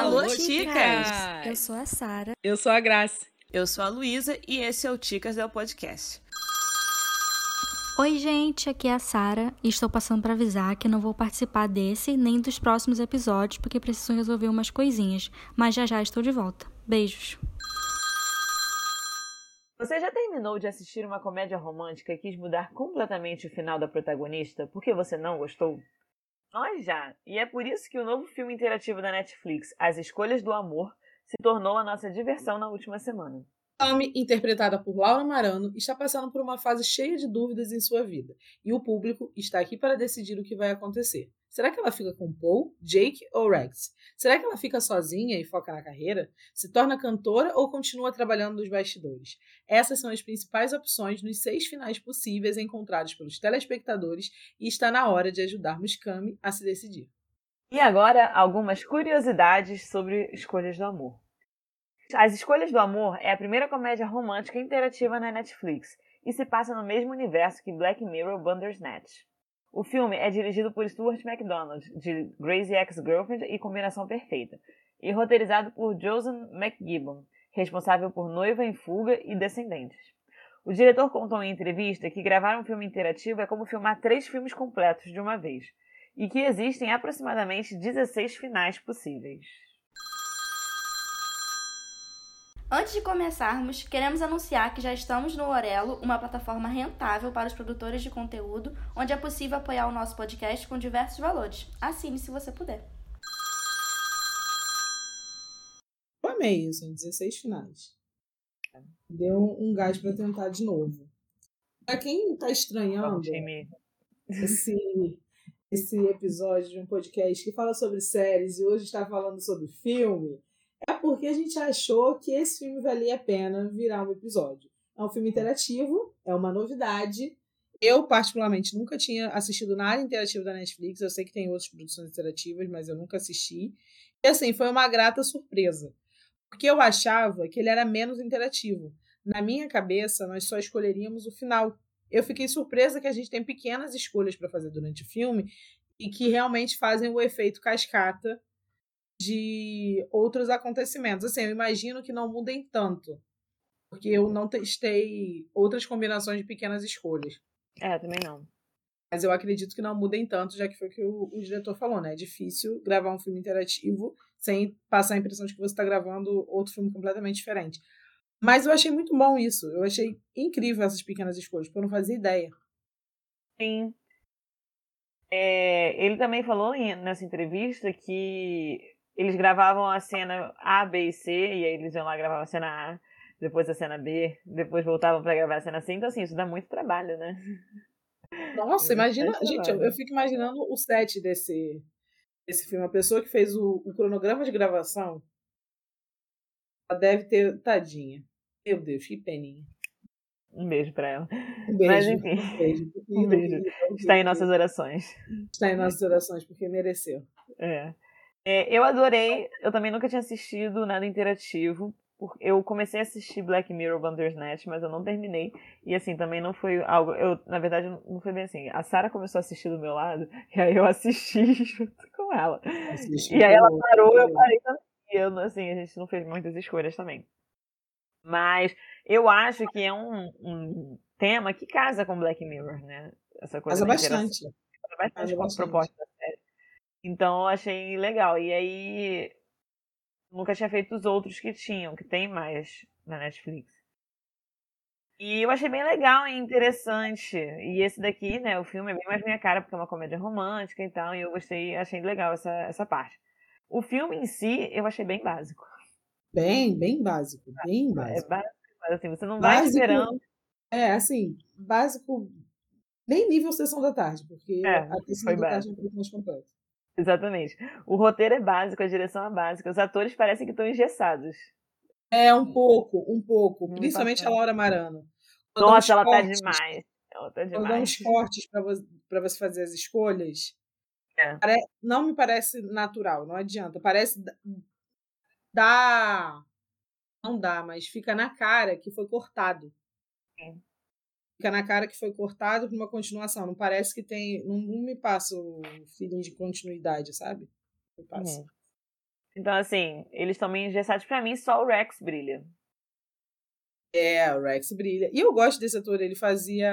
Alô, chicas! Eu sou a Sara. Eu sou a Graça. Eu sou a Luísa e esse é o Ticas del Podcast. Oi, gente, aqui é a Sara e estou passando para avisar que não vou participar desse nem dos próximos episódios porque preciso resolver umas coisinhas, mas já já estou de volta. Beijos. Você já terminou de assistir uma comédia romântica e quis mudar completamente o final da protagonista porque você não gostou? Nós já! E é por isso que o novo filme interativo da Netflix, As Escolhas do Amor, se tornou a nossa diversão na última semana. Tommy, interpretada por Laura Marano, está passando por uma fase cheia de dúvidas em sua vida, e o público está aqui para decidir o que vai acontecer. Será que ela fica com Paul, Jake ou Rex? Será que ela fica sozinha e foca na carreira? Se torna cantora ou continua trabalhando nos bastidores? Essas são as principais opções nos seis finais possíveis encontrados pelos telespectadores e está na hora de ajudarmos Cami a se decidir. E agora, algumas curiosidades sobre escolhas do amor. As Escolhas do Amor é a primeira comédia romântica interativa na Netflix e se passa no mesmo universo que Black Mirror Bandersnatch. O filme é dirigido por Stuart MacDonald, de Crazy Ex-Girlfriend e Combinação Perfeita, e roteirizado por Josan McGibbon, responsável por Noiva em Fuga e Descendentes. O diretor contou em entrevista que gravar um filme interativo é como filmar três filmes completos de uma vez, e que existem aproximadamente 16 finais possíveis. Antes de começarmos, queremos anunciar que já estamos no Orelo, uma plataforma rentável para os produtores de conteúdo, onde é possível apoiar o nosso podcast com diversos valores. Assine se você puder. Eu amei isso, em 16 finais. Deu um gás para tentar de novo. Para quem está estranhando esse, esse episódio de um podcast que fala sobre séries e hoje está falando sobre filme, é porque a gente achou que esse filme valia a pena virar um episódio. É um filme interativo, é uma novidade. Eu, particularmente, nunca tinha assistido nada interativo da Netflix. Eu sei que tem outras produções interativas, mas eu nunca assisti. E assim, foi uma grata surpresa. Porque eu achava que ele era menos interativo. Na minha cabeça, nós só escolheríamos o final. Eu fiquei surpresa que a gente tem pequenas escolhas para fazer durante o filme e que realmente fazem o efeito cascata de outros acontecimentos. Assim, eu imagino que não mudem tanto, porque eu não testei outras combinações de pequenas escolhas. É, também não. Mas eu acredito que não mudem tanto, já que foi o que o, o diretor falou, né? É difícil gravar um filme interativo sem passar a impressão de que você está gravando outro filme completamente diferente. Mas eu achei muito bom isso. Eu achei incrível essas pequenas escolhas, porque eu não fazia ideia. Sim. É, ele também falou nessa entrevista que eles gravavam a cena A, B e C, e aí eles iam lá gravar a cena A, depois a cena B, depois voltavam para gravar a cena C. Então, assim, isso dá muito trabalho, né? Nossa, imagina. Gente, eu, eu, fico imaginando o set desse, desse filme. A pessoa que fez o, o cronograma de gravação, ela deve ter. Tadinha. Meu Deus, que peninha. Um beijo para ela. Um beijo. Mas, enfim. Um beijo. Um beijo. Está em nossas orações. Está em nossas orações, porque mereceu. É. É, eu adorei. Eu também nunca tinha assistido nada interativo. Eu comecei a assistir Black Mirror Bandersnatch, mas eu não terminei. E assim, também não foi algo. Eu, na verdade, não foi bem assim. A Sara começou a assistir do meu lado, e aí eu assisti junto com ela. Assisti e aí ela parou, eu parei também. E eu, assim, a gente não fez muitas escolhas também. Mas eu acho que é um, um tema que casa com Black Mirror, né? Essa coisa casa bastante. Casa bastante com a proposta. Então eu achei legal. E aí nunca tinha feito os outros que tinham, que tem mais na Netflix. E eu achei bem legal e interessante. E esse daqui, né, o filme é bem mais minha cara, porque é uma comédia romântica e tal, e eu gostei, achei legal essa, essa parte. O filme em si, eu achei bem básico. Bem, bem básico, bem básico. É básico, mas assim, você não vai esperando. É, assim, básico, nem nível Sessão da Tarde, porque é, a Sessão da Tarde é um pouco mais. Exatamente. O roteiro é básico, a direção é básica. Os atores parecem que estão engessados. É, um pouco, um pouco. Não principalmente a Laura Marano. Nossa, ela tá demais. Ela tá demais. Quando dá uns cortes você, pra você fazer as escolhas, é. não me parece natural, não adianta. Parece. Dá. Não dá, mas fica na cara que foi cortado. Sim fica na cara que foi cortado para uma continuação. Não parece que tem. Não, não, me passa o feeling de continuidade, sabe? Não passa. Então, assim, eles estão meio engessados. Pra mim, só o Rex brilha. É, o Rex brilha. E eu gosto desse ator, ele fazia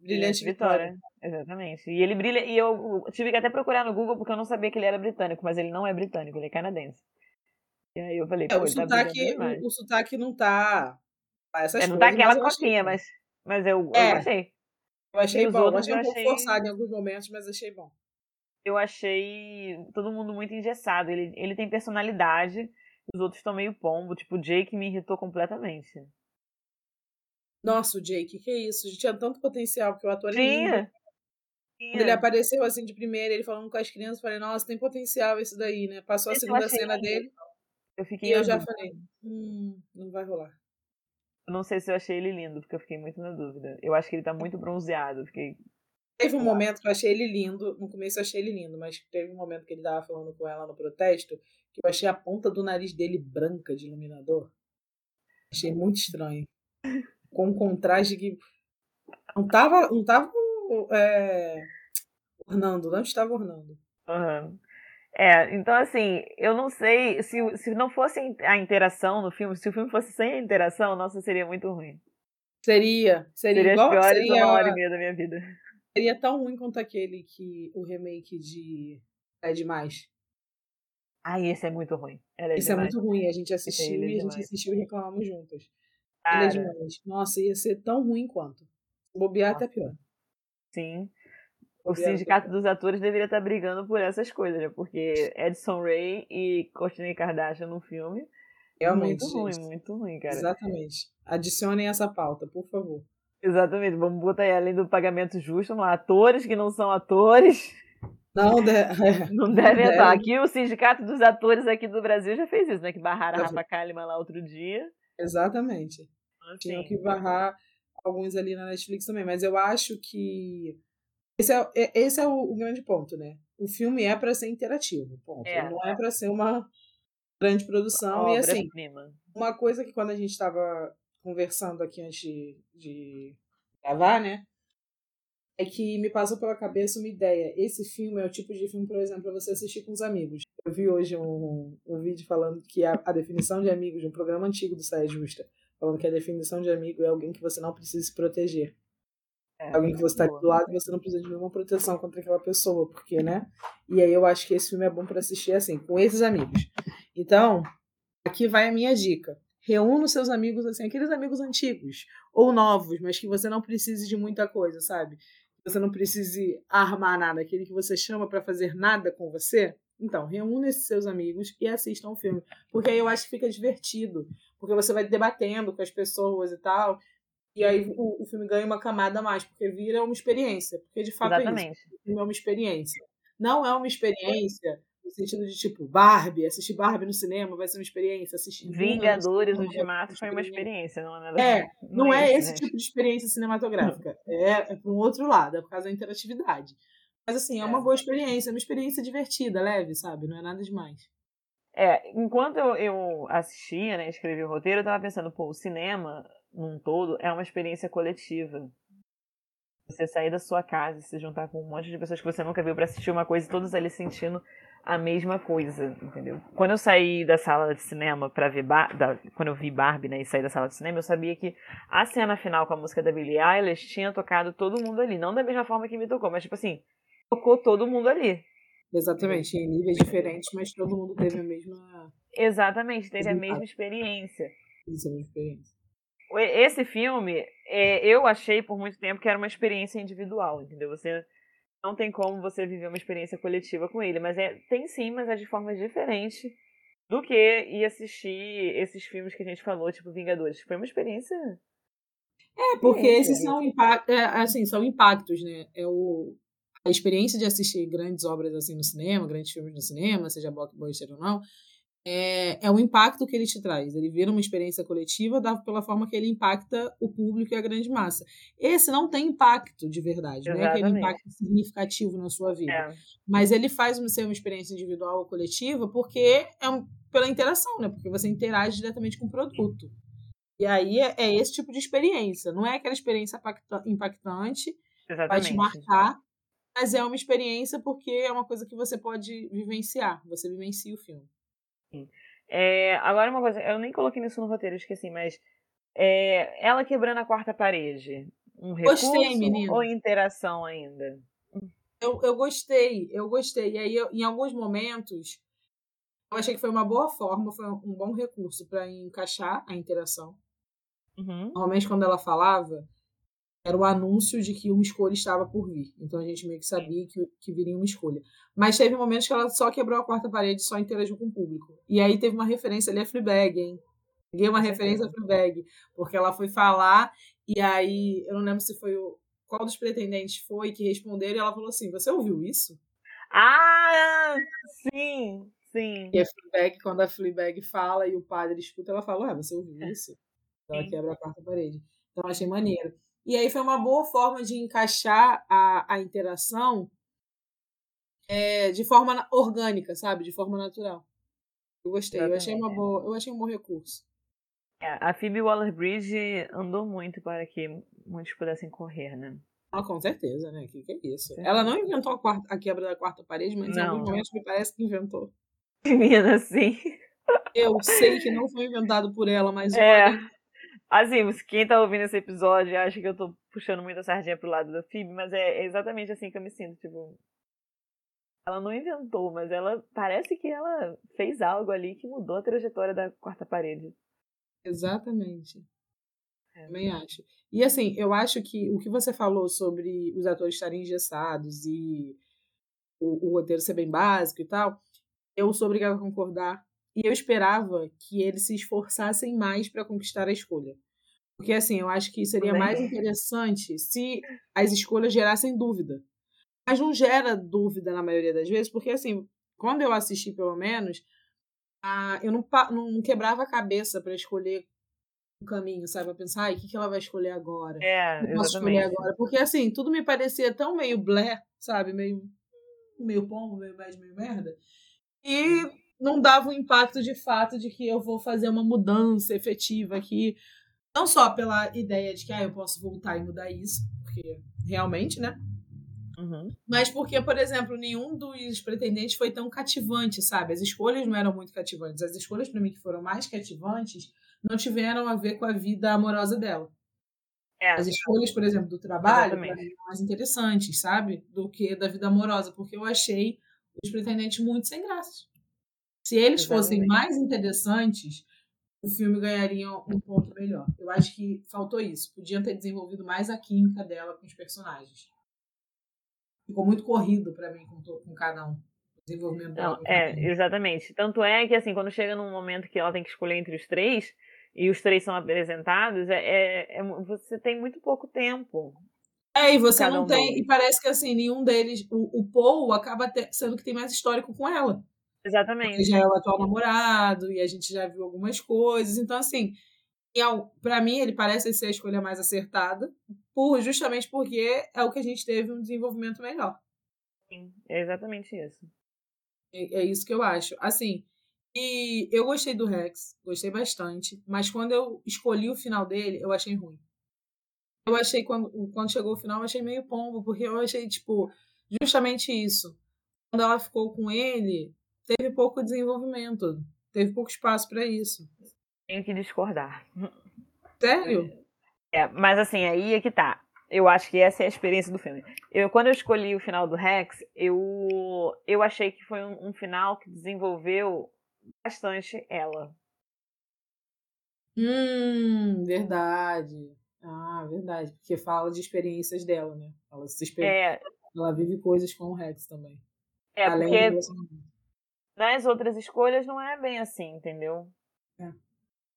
Brilhante Vitória. Vitória. Exatamente. E ele brilha, e eu tive que até procurar no Google porque eu não sabia que ele era britânico, mas ele não é britânico, ele é canadense. E aí eu falei, é, o, tá sotaque, tá o, o, sotaque não tá. Essas é, não tá aquela cotinha, mas, mas eu, é, eu gostei. Eu achei bom, eu achei um pouco forçado em alguns momentos, mas achei bom. Eu achei todo mundo muito engessado. Ele, ele tem personalidade, os outros estão meio pombo. Tipo, o Jake me irritou completamente. Nossa, o Jake, que é isso? Tinha tanto potencial, porque o ator é lindo. Quando ele apareceu assim de primeira, ele falando com as crianças, eu falei, nossa, tem potencial isso daí, né? Passou a segunda cena dele. Eu fiquei e eu já falei, hum, não vai rolar. Não sei se eu achei ele lindo, porque eu fiquei muito na dúvida. Eu acho que ele tá muito bronzeado. Fiquei... Teve um momento que eu achei ele lindo. No começo eu achei ele lindo, mas teve um momento que ele tava falando com ela no protesto que eu achei a ponta do nariz dele branca de iluminador. Achei muito estranho. Com um contraste que não tava, não tava é, ornando, não estava ornando. Uhum. É, então assim, eu não sei se, se não fosse a interação no filme, se o filme fosse sem a interação, nossa, seria muito ruim. Seria, seria, seria igual, as piores seria, uma hora e meia da minha vida. Seria tão ruim quanto aquele que o remake de É Demais. Ah, esse é muito ruim. É esse demais. é muito ruim. A gente assistiu é e a gente assistiu e reclamamos juntas. Ele é demais. Nossa, ia ser tão ruim quanto. Bobear Nossa. até pior. Sim. O Sindicato dos Atores deveria estar brigando por essas coisas, né? Porque Edson Ray e Courtney Kardashian no filme. Realmente. Muito ruim, muito ruim, cara. Exatamente. Adicionem essa pauta, por favor. Exatamente. Vamos botar aí, além do pagamento justo, atores que não são atores. Não, de... não devem estar. Aqui o Sindicato dos Atores aqui do Brasil já fez isso, né? Que barraram a Rafa Kalimann lá outro dia. Exatamente. Assim. Tinham que barrar alguns ali na Netflix também. Mas eu acho que esse é, é, esse é o, o grande ponto, né? O filme é para ser interativo, ponto. É. Não é para ser uma grande produção. e assim, prima. uma coisa que quando a gente estava conversando aqui antes de, de gravar, né? É que me passou pela cabeça uma ideia. Esse filme é o tipo de filme, por exemplo, para você assistir com os amigos. Eu vi hoje um, um vídeo falando que a, a definição de amigos de um programa antigo do Saia Justa, falando que a definição de amigo é alguém que você não precisa se proteger. É, alguém que você está do lado e você não precisa de nenhuma proteção contra aquela pessoa, porque, né? E aí eu acho que esse filme é bom para assistir assim, com esses amigos. Então, aqui vai a minha dica. Reúna os seus amigos, assim, aqueles amigos antigos ou novos, mas que você não precise de muita coisa, sabe? Você não precise armar nada, aquele que você chama para fazer nada com você. Então, reúna esses seus amigos e assistam o filme. Porque aí eu acho que fica divertido. Porque você vai debatendo com as pessoas e tal. E aí o, o, filme ganha uma camada a mais, porque vira uma experiência. Porque de fato Exatamente. é isso. O filme é uma experiência. Não é uma experiência no sentido de tipo, Barbie, assistir Barbie no cinema vai ser uma experiência, assistir Vingadores Ultimato foi uma experiência, não é nada. É, não, não é, é esse né? tipo de experiência cinematográfica. É, é para um outro lado, é por causa da interatividade. Mas assim, é uma é. boa experiência, é uma experiência divertida, leve, sabe? Não é nada demais. É, enquanto eu, eu assistia, né, escrevi o roteiro, eu tava pensando, pô, o cinema num todo, é uma experiência coletiva. Você sair da sua casa e se juntar com um monte de pessoas que você nunca viu para assistir uma coisa e todos ali sentindo a mesma coisa, entendeu? Quando eu saí da sala de cinema para ver Bar da, quando eu vi Barbie, né, e saí da sala de cinema, eu sabia que a cena final com a música da Billie Eilish tinha tocado todo mundo ali, não da mesma forma que me tocou, mas tipo assim, tocou todo mundo ali. Exatamente, em níveis diferentes, mas todo mundo teve a mesma Exatamente, teve a mesma experiência. Isso, a mesma experiência esse filme, é, eu achei por muito tempo que era uma experiência individual, entendeu? Você não tem como você viver uma experiência coletiva com ele, mas é tem sim, mas é de forma diferente do que ir assistir esses filmes que a gente falou, tipo Vingadores. Foi uma experiência. É, porque esses são, impact, é, assim, são impactos, né? É o, a experiência de assistir grandes obras assim no cinema, grandes filmes no cinema, seja blockbuster ou não, é, é o impacto que ele te traz. Ele vira uma experiência coletiva da, pela forma que ele impacta o público e a grande massa. Esse não tem impacto de verdade, não é aquele impacto significativo na sua vida. É. Mas ele faz ser uma experiência individual ou coletiva porque é um, pela interação, né? Porque você interage diretamente com o produto. E aí é, é esse tipo de experiência. Não é aquela experiência impactante, Exatamente. vai te marcar, mas é uma experiência porque é uma coisa que você pode vivenciar. Você vivencia o filme. É, agora uma coisa, eu nem coloquei isso no roteiro, esqueci, mas é, ela quebrando a quarta parede, um recurso Gostei, ou interação ainda? Eu, eu gostei, eu gostei. E aí, eu, em alguns momentos, eu achei que foi uma boa forma, foi um bom recurso para encaixar a interação. Uhum. Normalmente, quando ela falava, era o anúncio de que uma escolha estava por vir. Então a gente meio que sabia que, que viria uma escolha. Mas teve momentos que ela só quebrou a quarta parede só interagiu com o público. E aí teve uma referência ali a Fleabag, hein? Peguei uma referência a Fleabag, porque ela foi falar e aí eu não lembro se foi o qual dos pretendentes foi que responderam e ela falou assim: "Você ouviu isso?" Ah, sim, sim. E a Fleabag, quando a Fleabag fala e o padre escuta, ela fala: "Ué, você ouviu isso?" Ela Sim. quebra a quarta parede. Então achei maneiro. E aí foi uma boa forma de encaixar a, a interação é, de forma orgânica, sabe? De forma natural. Eu gostei, eu achei uma boa, eu achei um bom recurso. É, a Phoebe Waller-Bridge andou muito para que muitos pudessem correr, né? Ah, com certeza, né? O que, que é isso? Certeza. Ela não inventou a, quarta- a quebra da quarta parede, mas em Não. alguns momentos me parece que inventou. Menina, sim. Eu sei que não foi inventado por ela, mas É. olha, Assim, quem tá ouvindo esse episódio acha que eu tô puxando muita sardinha pro lado da Phoebe, mas é é exatamente assim que eu me sinto, tipo... Ela não inventou, mas ela parece que ela fez algo ali que mudou a trajetória da quarta parede. Exatamente. É. Também acho. E assim, eu acho que o que você falou sobre os atores estarem engessados e o, o roteiro ser bem básico e tal, eu sou obrigada a concordar. E eu esperava que eles se esforçassem mais para conquistar a escolha. Porque assim, eu acho que seria mais interessante se as escolhas gerassem dúvida. Mas não gera dúvida na maioria das vezes, porque assim, quando eu assisti pelo menos, ah, eu não, não, quebrava a cabeça para escolher o caminho, sabe? Pra pensar, ai, o que, que ela vai escolher agora? É, eu posso escolher agora? Porque assim, tudo me parecia tão meio blé, sabe? Meio, meio pombo, meio mais, meio merda. E não dava o impacto de fato de que eu vou fazer uma mudança efetiva aqui. Não só pela ideia de que ah, eu posso voltar e mudar isso, porque realmente, né? Uhum. Mas porque, por exemplo, nenhum dos pretendentes foi tão cativante, sabe? As escolhas não eram muito cativantes. As escolhas, para mim, que foram mais cativantes, não tiveram a ver com a vida amorosa dela. É, As escolhas, por exemplo, do trabalho, mim, eram mais interessantes, sabe? Do que da vida amorosa, porque eu achei os pretendentes muito sem graça. Se eles fossem Exatamente. mais interessantes, o filme ganharia um ponto melhor. Eu acho que faltou isso. Podiam ter desenvolvido mais a química dela com os personagens. Ficou muito corrido para mim com, com cada um. O desenvolvimento Não, é, exatamente. Tanto é que, assim, quando chega num momento que ela tem que escolher entre os três, e os três são apresentados, é, é- é você tem muito pouco tempo. É, e você não um tem. deles. E parece que assim, nenhum deles. O, o Paul acaba te- sendo que tem mais histórico com ela. Exatamente. já é o atual namorado, e a gente já viu algumas coisas. Então, assim, para mim, ele parece ser a escolha mais acertada, por, justamente porque é o que a gente teve um desenvolvimento melhor. Sim, é exatamente isso. É, é isso que eu acho. Assim, e eu gostei do Rex, gostei bastante, mas quando eu escolhi o final dele, eu achei ruim. Eu achei, quando, quando chegou o final, eu achei meio pombo, porque eu achei, tipo, justamente isso. Quando ela ficou com ele, teve pouco desenvolvimento, teve pouco espaço para isso. Tenho que discordar. Sério? É, mas assim, aí é que tá. Eu acho que essa é a experiência do filme. Eu, quando eu escolhi o final do Rex, eu, eu achei que foi um, um final que desenvolveu bastante ela. Hum, verdade. Ah, verdade. Porque fala de experiências dela, né? Ela, se exper... É, ela vive coisas com o Rex também. é além do porque relacionamento. Nas outras escolhas não é bem assim, entendeu? É.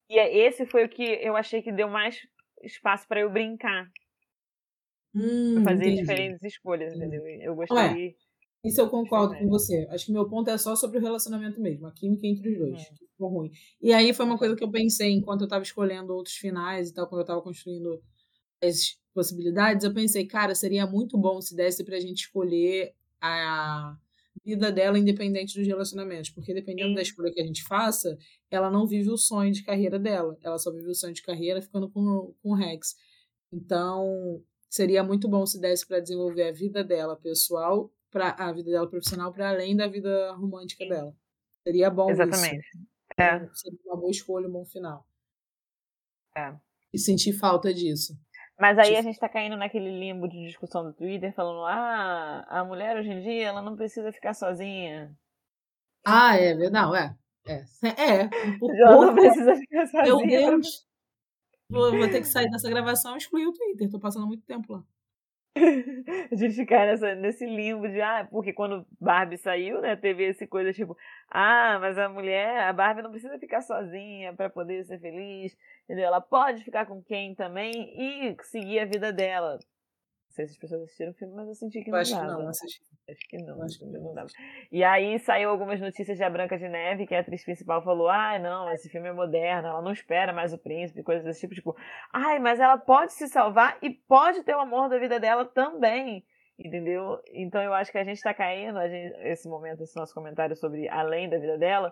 E é- esse foi o que eu achei que deu mais espaço pra eu brincar, Hum, pra fazer entendi. diferentes escolhas, Entendi. entendeu? Eu gostaria. Isso eu concordo com você. Acho que meu ponto é só sobre o relacionamento mesmo, a química entre os dois. que Ficou ruim. E aí foi uma coisa que eu pensei enquanto eu estava escolhendo outros finais e tal, quando eu estava construindo as possibilidades, eu pensei, cara, seria muito bom se desse pra gente escolher a vida dela independente dos relacionamentos, porque dependendo Sim. da escolha que a gente faça, ela não vive o sonho de carreira dela, ela só vive o sonho de carreira ficando com, com o Rex. Então, seria muito bom se desse para desenvolver a vida dela pessoal, para a vida dela profissional para além da vida romântica Sim. dela. Seria bom Exatamente. Isso. É. Seria uma boa escolha, um bom final. É. E senti falta disso. Mas aí a gente tá caindo naquele limbo de discussão do Twitter, falando, ah, a mulher hoje em dia, ela não precisa ficar sozinha. Ah, é verdade, é. É, é. Por Ela não precisa ficar sozinha. meu Deus. Vou, vou ter que sair dessa gravação e excluir o Twitter. Tô passando muito tempo lá. a gente ficar nessa, nesse limbo de, ah, porque quando Barbie saiu, né, teve esse coisa tipo, ah, mas a mulher, a Barbie não precisa ficar sozinha para poder ser feliz, entendeu? Ela pode ficar com quem também e seguir a vida dela. Sei se as pessoas assistiram o filme, mas eu senti que Eu não acho que dava. não, não assisti. Acho que não, acho que não. dava. E aí saiu algumas notícias de A Branca de Neve, que a atriz principal falou: ai, não, esse filme é moderno, ela não espera mais o príncipe, coisas desse tipo, tipo, ai, mas ela pode se salvar e pode ter o amor da vida dela também. Entendeu? Então eu acho que a gente tá caindo, a gente, esse momento, esse nosso comentário sobre além da vida dela,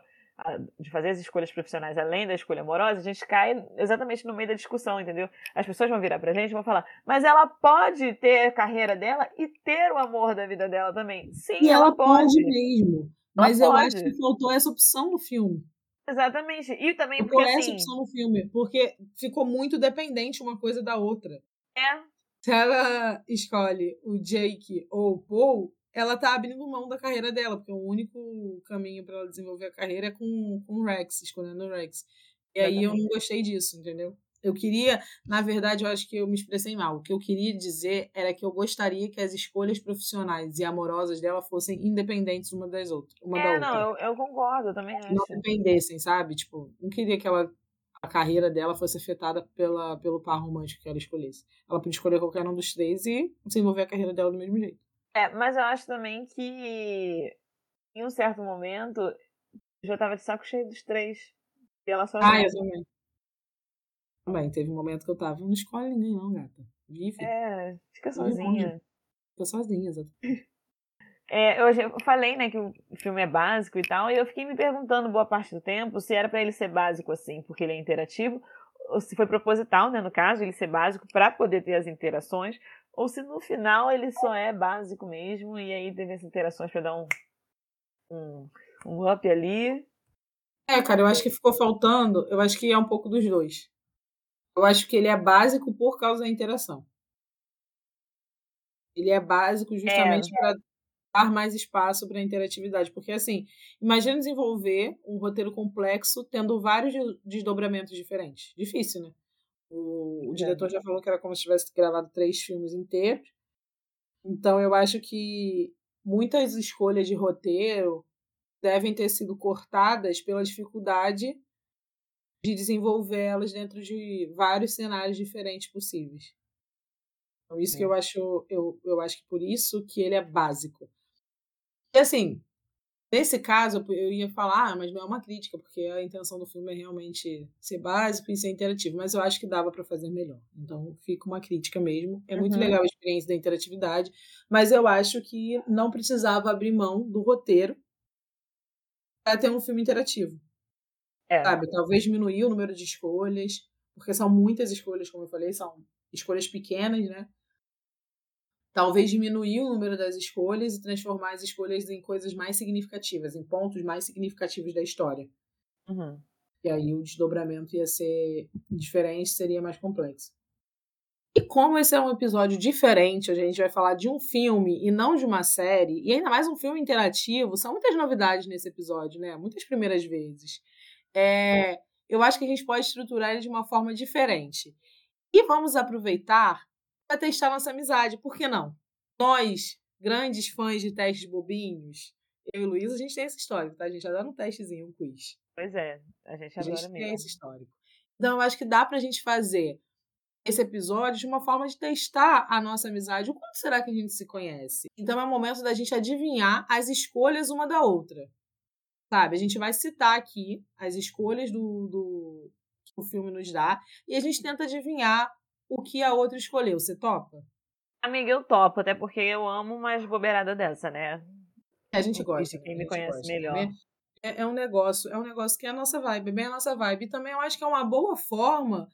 de fazer as escolhas profissionais além da escolha amorosa, a gente cai exatamente no meio da discussão, entendeu? As pessoas vão virar pra gente e vão falar, mas ela pode ter a carreira dela e ter o amor da vida dela também. Sim, E ela pode pode. mesmo. Mas eu pode. acho que faltou essa opção no filme. Exatamente. E também Faltou porque essa assim, opção no filme. Porque ficou muito dependente uma coisa da outra. é, Se ela escolhe o Jake ou o Paul, ela tá abrindo mão da carreira dela, porque o único caminho para ela desenvolver a carreira é com, com o Rex, escolhendo o Rex. E aí eu não gostei disso, entendeu? Eu queria, na verdade, eu acho que eu me expressei mal. O que eu queria dizer era que eu gostaria que as escolhas profissionais e amorosas dela fossem independentes uma das outras, uma da é, outra. não, eu, eu concordo, eu também acho. não dependessem, sabe? Tipo, não queria que ela a carreira dela fosse afetada pela, pelo par romântico que ela escolhesse. Ela podia escolher qualquer um dos três e desenvolver a carreira dela do mesmo jeito. É, mas eu acho também que em um certo momento eu já tava de saco cheio dos três. E ela só Ah, eu também. Também, teve um momento que eu tava, não escolhe ninguém não, gata. Vive, É, fica sozinha. fica sozinha. exato. É, eu, já- eu falei, né, que o filme é básico e tal, e eu fiquei me perguntando boa parte do tempo se era pra ele ser básico assim, porque ele é interativo, ou se foi proposital, né, no caso, ele ser básico pra poder ter as interações, ou se no final ele só é básico mesmo, e aí teve as interações pra dar um, um, um up ali. É, cara, eu acho que ficou faltando, eu acho que é um pouco dos dois. Eu acho que ele é básico por causa da interação. Ele é básico justamente para dar mais espaço para a interatividade. Porque, assim, imagina desenvolver um roteiro complexo tendo vários de- desdobramentos diferentes. Difícil, né? O, o É. diretor já falou que era como se tivesse gravado três filmes inteiros. Então, eu acho que muitas escolhas de roteiro devem ter sido cortadas pela dificuldade de desenvolvê-las dentro de vários cenários diferentes possíveis. Então, isso que eu acho, eu, eu acho que por isso que ele é básico. E assim, nesse caso, eu- ia falar, ah, mas não é uma crítica, porque a intenção do filme é realmente ser básico e ser interativo, mas eu acho que dava para fazer melhor. Então, fica uma crítica mesmo. É muito Uhum. legal a experiência da interatividade, mas eu acho que não precisava abrir mão do roteiro para ter um filme interativo É, sabe? Talvez diminuir o número de escolhas, porque são muitas escolhas, como eu falei, são escolhas pequenas, né? Talvez diminuir o número das escolhas e transformar as escolhas em coisas mais significativas, em pontos mais significativos da história. uhum. E aí o desdobramento ia ser diferente, seria mais complexo. E como esse é um episódio diferente, a gente vai falar de um filme e não de uma série, e ainda mais um filme interativo, são muitas novidades nesse episódio, né? Muitas primeiras vezes. É, eu acho que a gente pode estruturar ele de uma forma diferente. E vamos aproveitar para testar nossa amizade, por que não? Nós, grandes fãs de testes bobinhos, eu e Luísa, a gente tem esse histórico, tá? A gente adora um testezinho, um quiz. Pois é, a gente A adora gente tem mesmo. esse histórico. Então, eu acho que dá pra gente fazer esse episódio de uma forma de testar a nossa amizade. O quanto será que a gente se conhece? Então, é o momento da gente adivinhar as escolhas uma da outra. Sabe? A gente vai citar aqui as escolhas do, do que o filme nos dá e a gente tenta adivinhar o que a outra escolheu. Você topa? Amiga, eu topo, até porque eu amo umas bobeiradas dessa, né? A gente gosta. quem me conhece gosta, melhor. né? É, é um negócio, é um negócio que é a nossa vibe, bem a nossa vibe. E também eu acho que é uma boa forma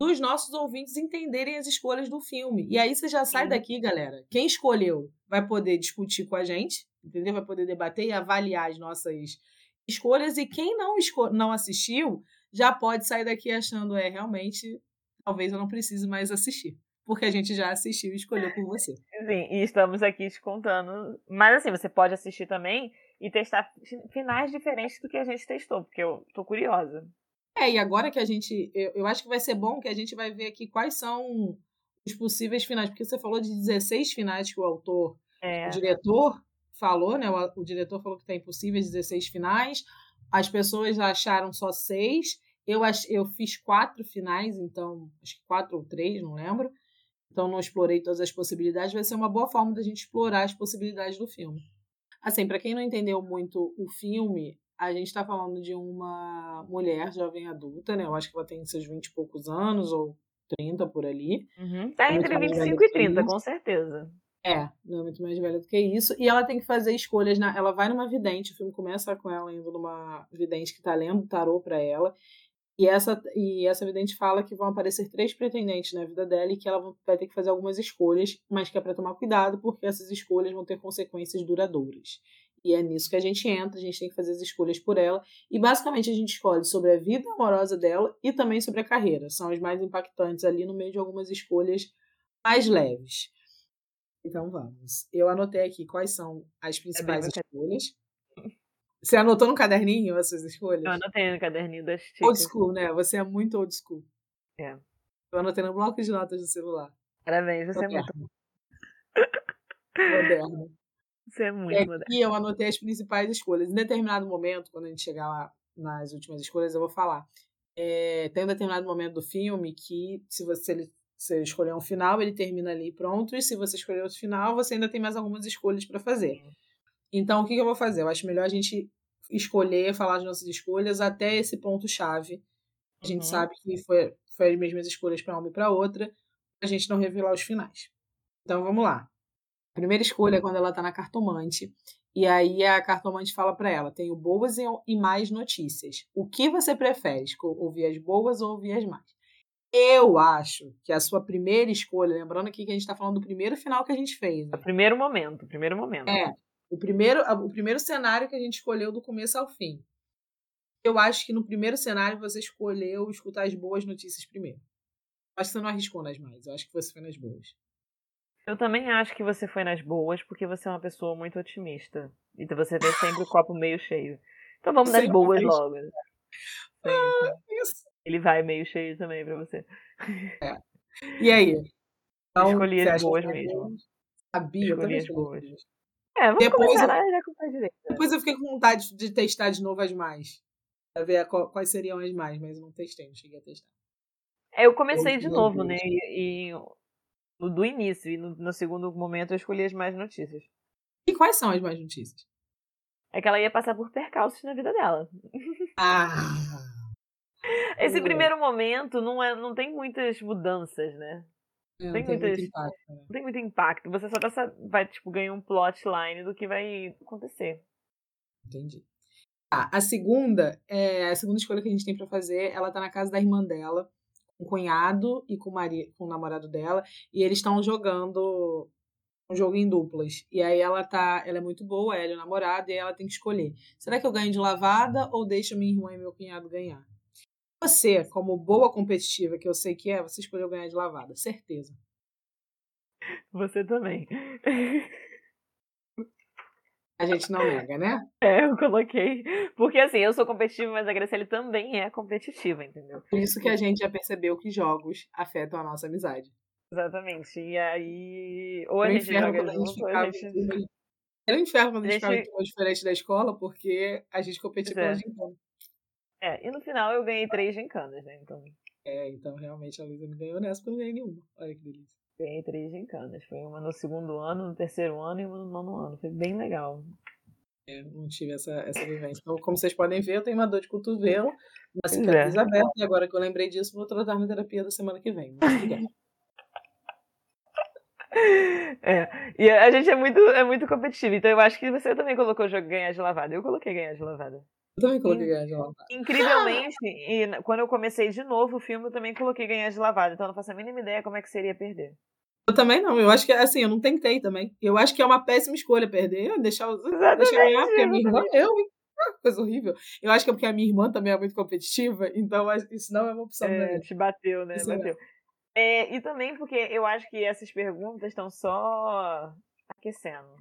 dos nossos ouvintes entenderem as escolhas do filme. E aí você já sai Sim. daqui, galera. Quem escolheu vai poder discutir com a gente, entendeu? Vai poder debater e avaliar as nossas escolhas e quem não, não assistiu já pode sair daqui achando, é, realmente, talvez eu não precise mais assistir. Porque a gente já assistiu e escolheu por você. Sim, e estamos aqui te contando. Mas assim, você pode assistir também e testar finais diferentes do que a gente testou, porque eu tô curiosa. É, e agora que a gente. Eu, eu acho que vai ser bom que a gente vai ver aqui quais são os possíveis finais, porque você falou de 16 finais que o autor, é. o diretor falou, né? O, o diretor falou que tem possíveis 16 finais. As pessoas acharam só seis. Eu, eu fiz quatro finais, então, acho que quatro ou três, não lembro. Então, não explorei todas as possibilidades. Vai ser uma boa forma da gente explorar as possibilidades do filme. Assim, para quem não entendeu muito o filme, a gente está falando de uma mulher jovem adulta, né? Eu acho que ela tem seus 20 e poucos anos, ou 30 por ali. Uhum. Tá entre 25 e 30, com certeza. É, não é muito mais velha do que isso. E ela tem que fazer escolhas. Na... Ela vai numa vidente, o filme começa com ela indo numa vidente que tá lendo tarô para ela. E essa, e essa vidente fala que vão aparecer três pretendentes na vida dela e que ela vai ter que fazer algumas escolhas, mas que é para tomar cuidado, porque essas escolhas vão ter consequências duradouras. E é nisso que a gente entra, a gente tem que fazer as escolhas por ela. E basicamente a gente escolhe sobre a vida amorosa dela e também sobre a carreira. São as mais impactantes ali no meio de algumas escolhas mais leves. Então vamos. Eu anotei aqui quais são as é principais é escolhas. Você anotou no caderninho as suas escolhas? Eu anotei no caderninho das chicas. Old school, né? Você é muito old school. É. Eu anotei no bloco de notas do celular. Parabéns, você moderno. é muito. Moderno. Você é muito moderno. E eu anotei as principais escolhas. Em determinado momento, quando a gente chegar lá nas últimas escolhas, eu vou falar. É, tem um determinado momento do filme que, se você você escolher um final, ele termina ali pronto. E se você escolher outro final, você ainda tem mais algumas escolhas para fazer. Então, o que, que eu vou fazer? Eu acho melhor a gente escolher, falar as nossas escolhas até esse ponto-chave. A gente uhum. sabe que foi, foi as mesmas escolhas para uma e para outra, a gente não revelar os finais. Então, vamos lá. A primeira escolha é quando ela está na cartomante. E aí a cartomante fala para ela: tenho boas e mais notícias. O que você prefere? Ouvir as boas ou ouvir as más? Eu acho que a sua primeira escolha, lembrando aqui que a gente está falando do primeiro final que a gente fez. Né? O primeiro momento, o primeiro momento. É. O primeiro, o primeiro cenário que a gente escolheu do começo ao fim. Eu acho que no primeiro cenário você escolheu escutar as boas notícias primeiro. Acho que você não arriscou nas mais. Eu acho que você foi nas boas. Eu também acho que você foi nas boas, porque você é uma pessoa muito otimista. E você vê sempre o copo meio cheio. Então vamos nas boas logo. Ah, isso. Ele vai meio cheio também pra você. É. E aí? Então, Escolhi as boas mesmo. Sabia, Escolhi as boas. É, vamos depois começar eu, a direita. Depois eu fiquei com vontade de testar de novo as mais. Pra ver quais seriam as mais, mas não testei, não cheguei a testar. É, eu comecei eu, de novo, né? E, e no, do início, e no, no, segundo momento eu escolhi as mais notícias. E quais são as mais notícias? É que ela ia passar por percalços na vida dela. Ah! Esse primeiro momento não, é, não tem muitas mudanças, né? Não, tem, muitas, muito impacto, né? não tem muito impacto. Você só tá, vai, tipo, ganhar um plotline do que vai acontecer. Entendi. Ah, a segunda, é, a segunda escolha que a gente tem para fazer, ela tá na casa da irmã dela, com o cunhado e com o, marido, com o namorado dela, e eles estão jogando um jogo em duplas. E aí ela tá, ela é muito boa, ela é o namorado, e ela tem que escolher. Será que eu ganho de lavada ou deixo minha irmã e meu cunhado ganhar? Você, como boa competitiva que eu sei que é, você escolheu ganhar de lavada, certeza. Você também. A gente não nega, né? É, eu coloquei. Porque assim, eu sou competitiva, mas a Graciele também é competitiva, entendeu? Por isso que a gente já percebeu que jogos afetam a nossa amizade. Exatamente. E aí. Ou a gente joga junto, ou a gente. Era um inferno quando a gente, ficava diferente da escola, porque a gente competia pela é. gincana. É, e no final eu ganhei três gincanas, né? Então. É, então realmente a Luísa me ganhou nessa porque eu não ganhei nenhuma. Olha que delícia. Ganhei três gincanas. Foi uma no segundo ano, no terceiro ano e uma no nono ano. Foi bem legal. É, não tive essa, essa vivência. Então, como vocês podem ver, eu tenho uma dor de cotovelo, uma cicatriz é. aberta, e agora que eu lembrei disso, vou tratar minha terapia da semana que vem. É, e a gente é muito, é muito competitivo, então eu acho que você também colocou o jogo ganhar de lavada. Eu coloquei ganhar de lavada. Eu também coloquei ganhar de lavada. Incrivelmente, e quando eu comecei de novo o filme, eu também coloquei ganhar de lavada. Então eu não faço a mínima ideia como é que seria perder. Eu também não. Eu acho que, assim, eu não tentei também. Eu acho que é uma péssima escolha perder. Deixar, deixar ganhar, porque a minha irmã, eu, coisa horrível. Eu acho que é porque a minha irmã também é muito competitiva, então acho que isso não é uma opção. É, te bateu, né? Isso é. bateu. É. e também porque eu acho que essas perguntas estão só aquecendo.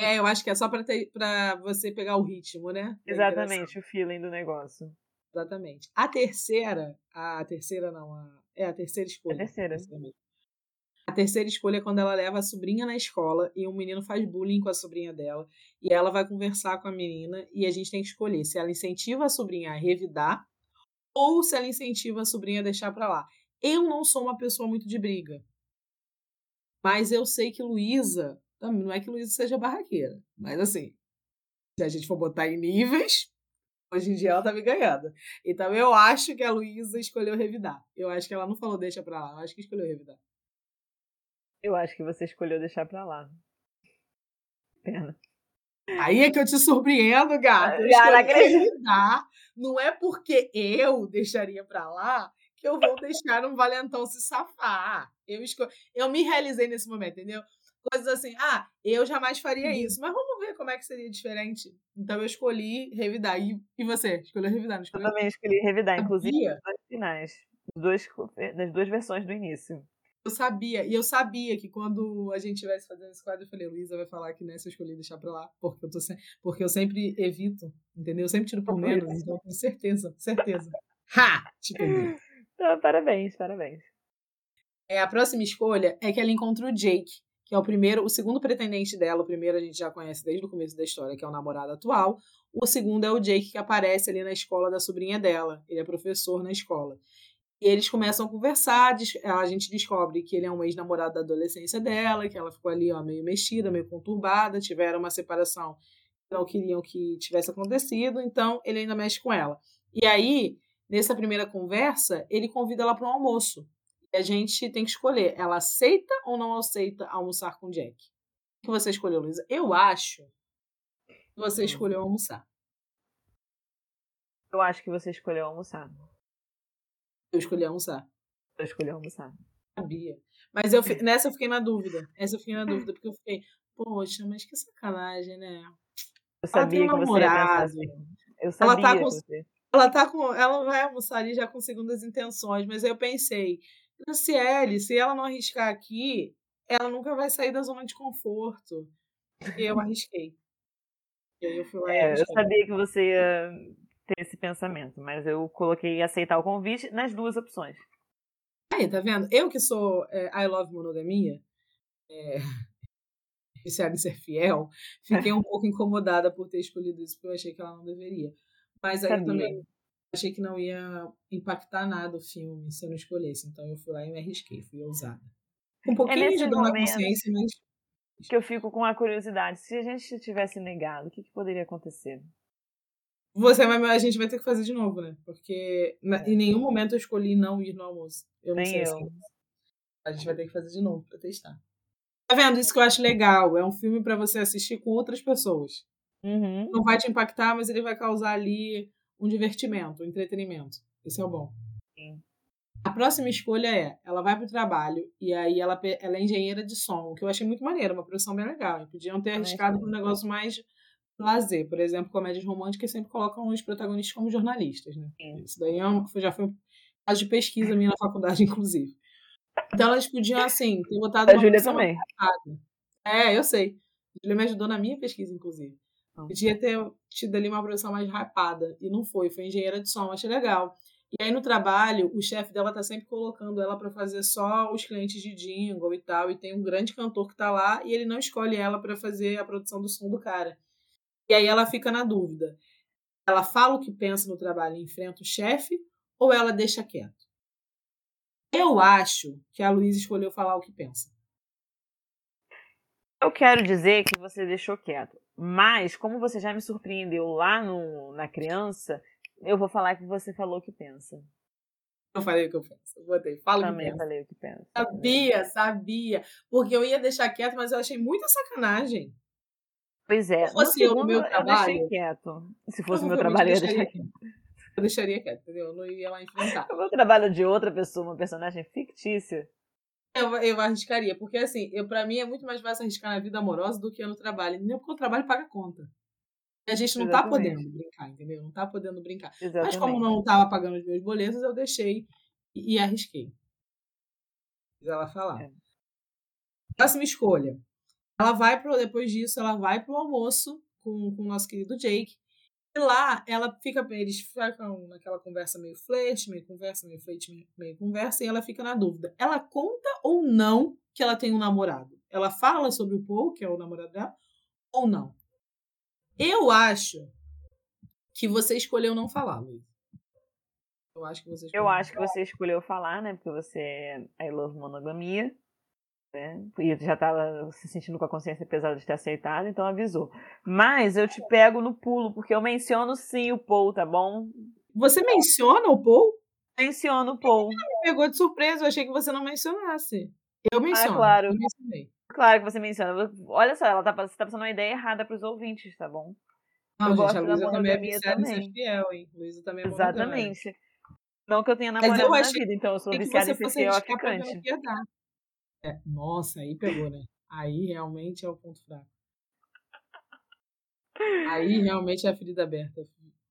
É, eu acho que é só para para você pegar o ritmo, né? Exatamente, o feeling do negócio. Exatamente. A terceira, a terceira não, a, é a terceira escolha. A terceira. A terceira escolha é quando ela leva a sobrinha na escola e um menino faz bullying com a sobrinha dela e ela vai conversar com a menina e a gente tem que escolher se ela incentiva a sobrinha a revidar ou se ela incentiva a sobrinha a deixar para lá. Eu não sou uma pessoa muito de briga. Mas eu sei que Luísa, não é que Luísa seja barraqueira, mas assim, se a gente for botar em níveis, hoje em dia ela tá me ganhando. Então eu acho que a Luísa escolheu revidar. Eu acho que ela não falou deixa pra lá, eu acho que escolheu revidar. Eu acho que você escolheu deixar pra lá. Pena. Aí é que eu te surpreendo, gato. Eu Cara, acredito. Não é porque eu deixaria pra lá que eu vou deixar um valentão se safar. Eu, esco... eu me realizei nesse momento, entendeu? Coisas assim, ah, eu jamais faria uhum. isso, mas vamos ver como é que seria diferente. Então eu escolhi revidar. E, e você? Escolheu revidar, não escolheu? Eu também escolhi revidar, inclusive nas duas finais. Dois, nas duas versões do início. Eu sabia, e eu sabia que quando a gente estivesse fazendo esse quadro, eu falei, Luísa vai falar que nessa eu escolhi deixar pra lá, porque eu, tô se... porque eu sempre evito, entendeu? Eu sempre tiro por menos, então com certeza, certeza. Ha! Te peguei. Então, parabéns, parabéns. É, a próxima escolha é que ela encontra o Jake, que é o primeiro, o segundo pretendente dela. O primeiro a gente já conhece desde o começo da história, que é o namorado atual. O segundo é o Jake, que aparece ali na escola da sobrinha dela. Ele é professor na escola. E eles começam a conversar, a gente descobre que ele é um ex-namorado da adolescência dela, que ela ficou ali ó, meio mexida, meio conturbada, tiveram uma separação que não queriam que tivesse acontecido, então ele ainda mexe com ela. E aí, nessa primeira conversa, ele convida ela para um almoço. E a gente tem que escolher, ela aceita ou não aceita almoçar com o Jack? O que você escolheu, Luísa? Eu acho que você hum. escolheu almoçar. Eu acho que você escolheu almoçar. Eu escolhi almoçar. Eu escolhi almoçar. Sabia. Mas eu, nessa eu fiquei na dúvida. Essa eu fiquei na dúvida, porque eu fiquei, poxa, mas que sacanagem, né? Eu sabia que você ia assim. Eu sabia ela tá com, você. Ela tá com. Ela vai almoçar ali já com segundas intenções, mas aí eu pensei, Ciele, se ela não arriscar aqui, ela nunca vai sair da zona de conforto. E eu arrisquei. Eu é, eu sabia que você ia ter esse pensamento, mas eu coloquei aceitar o convite nas duas opções. Aí, tá vendo? Eu que sou é, I love monogamia, é, viciada em ser fiel, fiquei um pouco incomodada por ter escolhido isso, porque eu achei que ela não deveria. Mas aí também achei que não ia impactar nada o filme se eu não escolhesse. Então eu fui lá e me arrisquei, fui ousada. Um é pouquinho é de dor na consciência, mas. Que eu fico com a curiosidade. Se a gente tivesse negado, o que, que poderia acontecer? Você vai, a gente vai ter que fazer de novo, né? Porque na, é. em nenhum momento eu escolhi não ir no almoço. Eu não Nem sei eu. Assim. A gente vai ter que fazer de novo pra testar. Tá vendo? Isso que eu acho legal. É um filme para você assistir com outras pessoas. Uhum. Não vai te impactar, mas ele vai causar ali um divertimento, um entretenimento. Isso é o bom. Sim. A próxima escolha é, ela vai pro trabalho e aí ela, ela é engenheira de som, o que eu achei muito maneiro, uma produção bem legal. Podiam ter arriscado para um negócio mais lazer. Por exemplo, comédias românticas sempre colocam os protagonistas como jornalistas, né? Sim. Isso daí é já foi um caso de pesquisa minha na faculdade, inclusive. Então elas podiam, assim, ter botado. A Júlia também. É, eu sei. A Júlia me ajudou na minha pesquisa, inclusive. Podia ter tido ali uma produção mais rapada. E não foi, foi engenheira de som, achei legal. E aí no trabalho, o chefe dela tá sempre colocando ela para fazer só os clientes de jingle e tal. E tem um grande cantor que tá lá e ele não escolhe ela para fazer a produção do som do cara. E aí ela fica na dúvida. Ela fala o que pensa no trabalho e enfrenta o chefe ou ela deixa quieto? Eu acho que a Luísa escolheu falar o que pensa. Eu quero dizer que você deixou quieto. Mas, como você já me surpreendeu lá no, na criança, eu vou falar que você falou o que pensa. Eu falei o que eu penso. Eu botei. Fala Também o que falei o que pensa. Sabia, sabia. Porque eu ia deixar quieto, mas eu achei muita sacanagem. Pois é. Se fosse eu no meu trabalho. Eu deixei quieto. Se fosse o meu trabalho, eu ia deixar quieto. Eu deixaria quieto, entendeu? Eu não ia lá enfrentar. O meu trabalho de outra pessoa, uma personagem fictícia. Eu, eu arriscaria, porque assim, eu, pra mim é muito mais fácil arriscar na vida amorosa do que no trabalho. Nem porque o trabalho paga conta. A gente não Exatamente. tá podendo brincar, entendeu? Não tá podendo brincar. Exatamente. Mas como não tava pagando os meus boletos, eu deixei e, e arrisquei. Fiz ela falar. É. Próxima escolha. Ela vai pro, depois disso, ela vai pro almoço com, com o nosso querido Jake. E lá ela fica, eles ficam naquela conversa meio flerte, meio conversa, meio flerte, meio, meio conversa, e ela fica na dúvida. Ela conta ou não que ela tem um namorado? Ela fala sobre o Paul, que é o namorado dela, ou não? Eu acho que você escolheu não falar, Luiz. Eu acho que você escolheu Eu acho que você escolheu falar, né? Porque você é I love monogamia. Né? E já estava se sentindo com a consciência pesada de ter aceitado, então avisou. Mas eu te pego no pulo, porque eu menciono sim o Paul, tá bom? Você menciona o Paul? Menciono o Paul. Me pegou de surpresa, eu achei que você não mencionasse. Eu menciono. claro. Eu mencionei. Claro que você menciona. Olha só, ela tá, você tá passando uma ideia errada pros ouvintes, tá bom? Não, Eu gente, gosto a da Luísa também é viciada em ser também. fiel, hein? Luísa também é. Exatamente. Não que eu tenha Mas namorado eu na vida, então eu sou viciada em ser fiel a ficante. no que ia dar. É, nossa, aí pegou, né? Aí realmente é o ponto fraco. Aí realmente é a ferida aberta.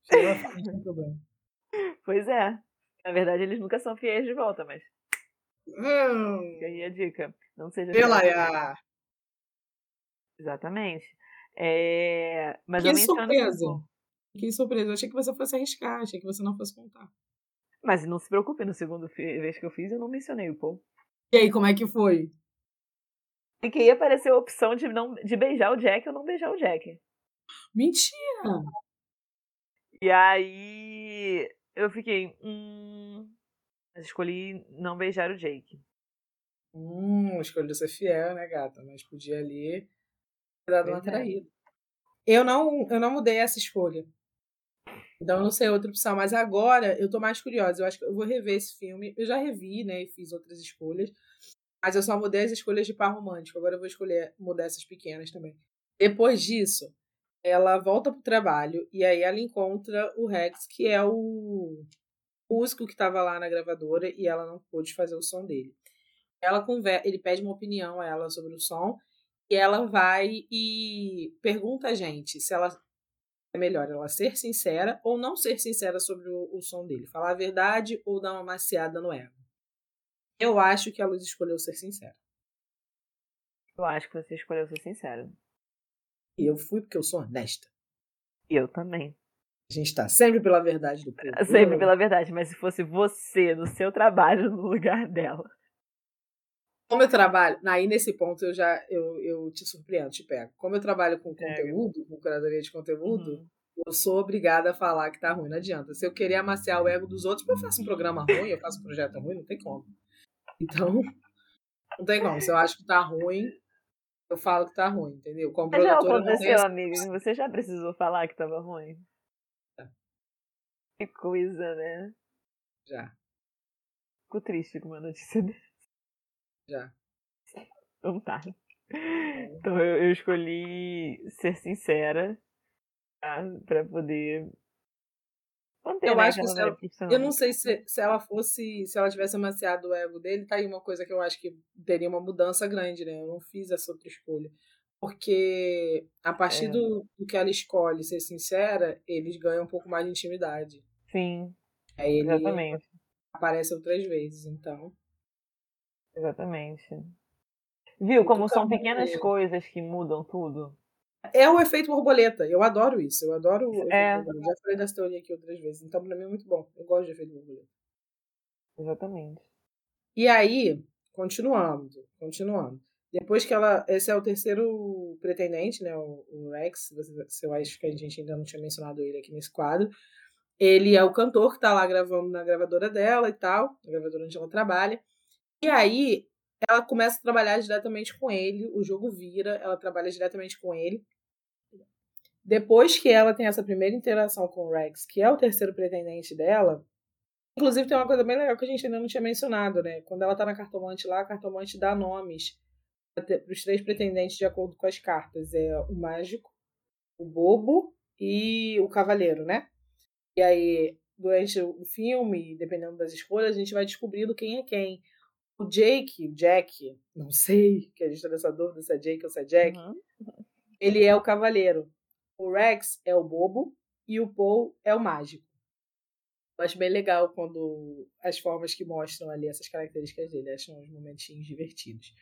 Fiel a ficante não tem problema. Pois é. Na verdade, eles nunca são fiéis de volta, mas Hum, aí a dica. Não seja Pela fiel. Yá. Exatamente. É, Mas Que surpresa. Que surpresa. Eu achei que você fosse arriscar, achei que você não fosse contar. Mas não se preocupe, no segundo vez que eu fiz, eu não mencionei o Paul. E aí, como é que foi? E que ia aparecer a opção de, não, de beijar o Jack ou não beijar o Jack. Mentira! E aí eu fiquei. Hum, mas escolhi não beijar o Jake. Hum, escolheu ser fiel, né, gata? Mas podia ali ter dado uma é. traída. Eu não, eu não mudei essa escolha. Então eu não sei outra opção. Mas agora eu tô mais curiosa. Eu acho que eu vou rever esse filme. Eu já revi, né? E fiz outras escolhas. Mas eu só mudei as escolhas de par romântico. Agora eu vou escolher mudar essas pequenas também. Depois disso, ela volta pro trabalho e aí ela encontra o Rex, que é o músico que estava lá na gravadora e ela não pôde fazer o som dele. Ela conver... Ele pede uma opinião a ela sobre o som e ela vai e pergunta a gente se ela é melhor ela ser sincera ou não ser sincera sobre o, o som dele, falar a verdade ou dar uma maciada no ego. Eu acho que a Luz escolheu ser sincera. Eu acho que você escolheu ser sincero. E eu fui porque eu sou honesta. E eu também. A gente tá sempre pela verdade do povo. Sempre pela verdade, mas se fosse você no seu trabalho no lugar dela. Como eu trabalho, aí nesse ponto eu já eu, eu te surpreendo, te pego. Como eu trabalho com conteúdo, com curadoria de conteúdo, Uhum. eu sou obrigada a falar que tá ruim, não adianta. Se eu querer amaciar o ego dos outros, eu faço um programa ruim, eu faço um projeto ruim, não tem como. Então, não tem como. Se eu acho que tá ruim, eu falo que tá ruim, entendeu? Como Mas já não aconteceu, essa amiga? Você já precisou falar que tava ruim? Que coisa, né? Já, Fico triste com uma notícia dessa. Já. Então tá. Então eu, eu escolhi ser sincera tá? pra poder manter Eu né, acho que ela-. Eu não sei se, se ela fosse, se ela tivesse amaciado o ego dele, tá aí uma coisa que eu acho que teria uma mudança grande, né? Eu não fiz essa outra escolha. Porque a partir É. do, do que ela escolhe ser sincera, eles ganham um pouco mais de intimidade. Sim, Aí ele exatamente. aparece outras vezes, então. Exatamente. Viu como são pequenas coisas que mudam tudo? É o efeito borboleta. Eu adoro isso. Eu adoro É. borboleta. Já falei dessa teoria aqui outras vezes. Então, pra mim é muito bom. Eu gosto de efeito borboleta. Exatamente. E aí, continuando, continuando. Depois que ela. Esse é o terceiro pretendente, né? O, o Rex. Você- eu acho que a gente ainda não tinha mencionado ele aqui nesse quadro. Ele é o cantor que tá lá gravando na gravadora dela e tal, na gravadora onde ela trabalha. E aí, ela começa a trabalhar diretamente com ele, o jogo vira, ela trabalha diretamente com ele. Depois que ela tem essa primeira interação com o Rex, que é o terceiro pretendente dela, Inclusive, tem uma coisa bem legal que a gente ainda não tinha mencionado, né? Quando ela tá na cartomante lá, a cartomante dá nomes para os três pretendentes de acordo com as cartas. É o mágico, o bobo e o cavaleiro, né? E aí, durante o filme, dependendo das escolhas, a gente vai descobrindo quem é quem. O Jake, o Jack, não sei, que a gente tá nessa dúvida se é Jake ou se é Jack, Uhum. ele é o cavaleiro. O Rex é o bobo e o Paul é o mágico. Eu acho bem legal quando as formas que mostram ali essas características dele. Acho uns momentinhos divertidos.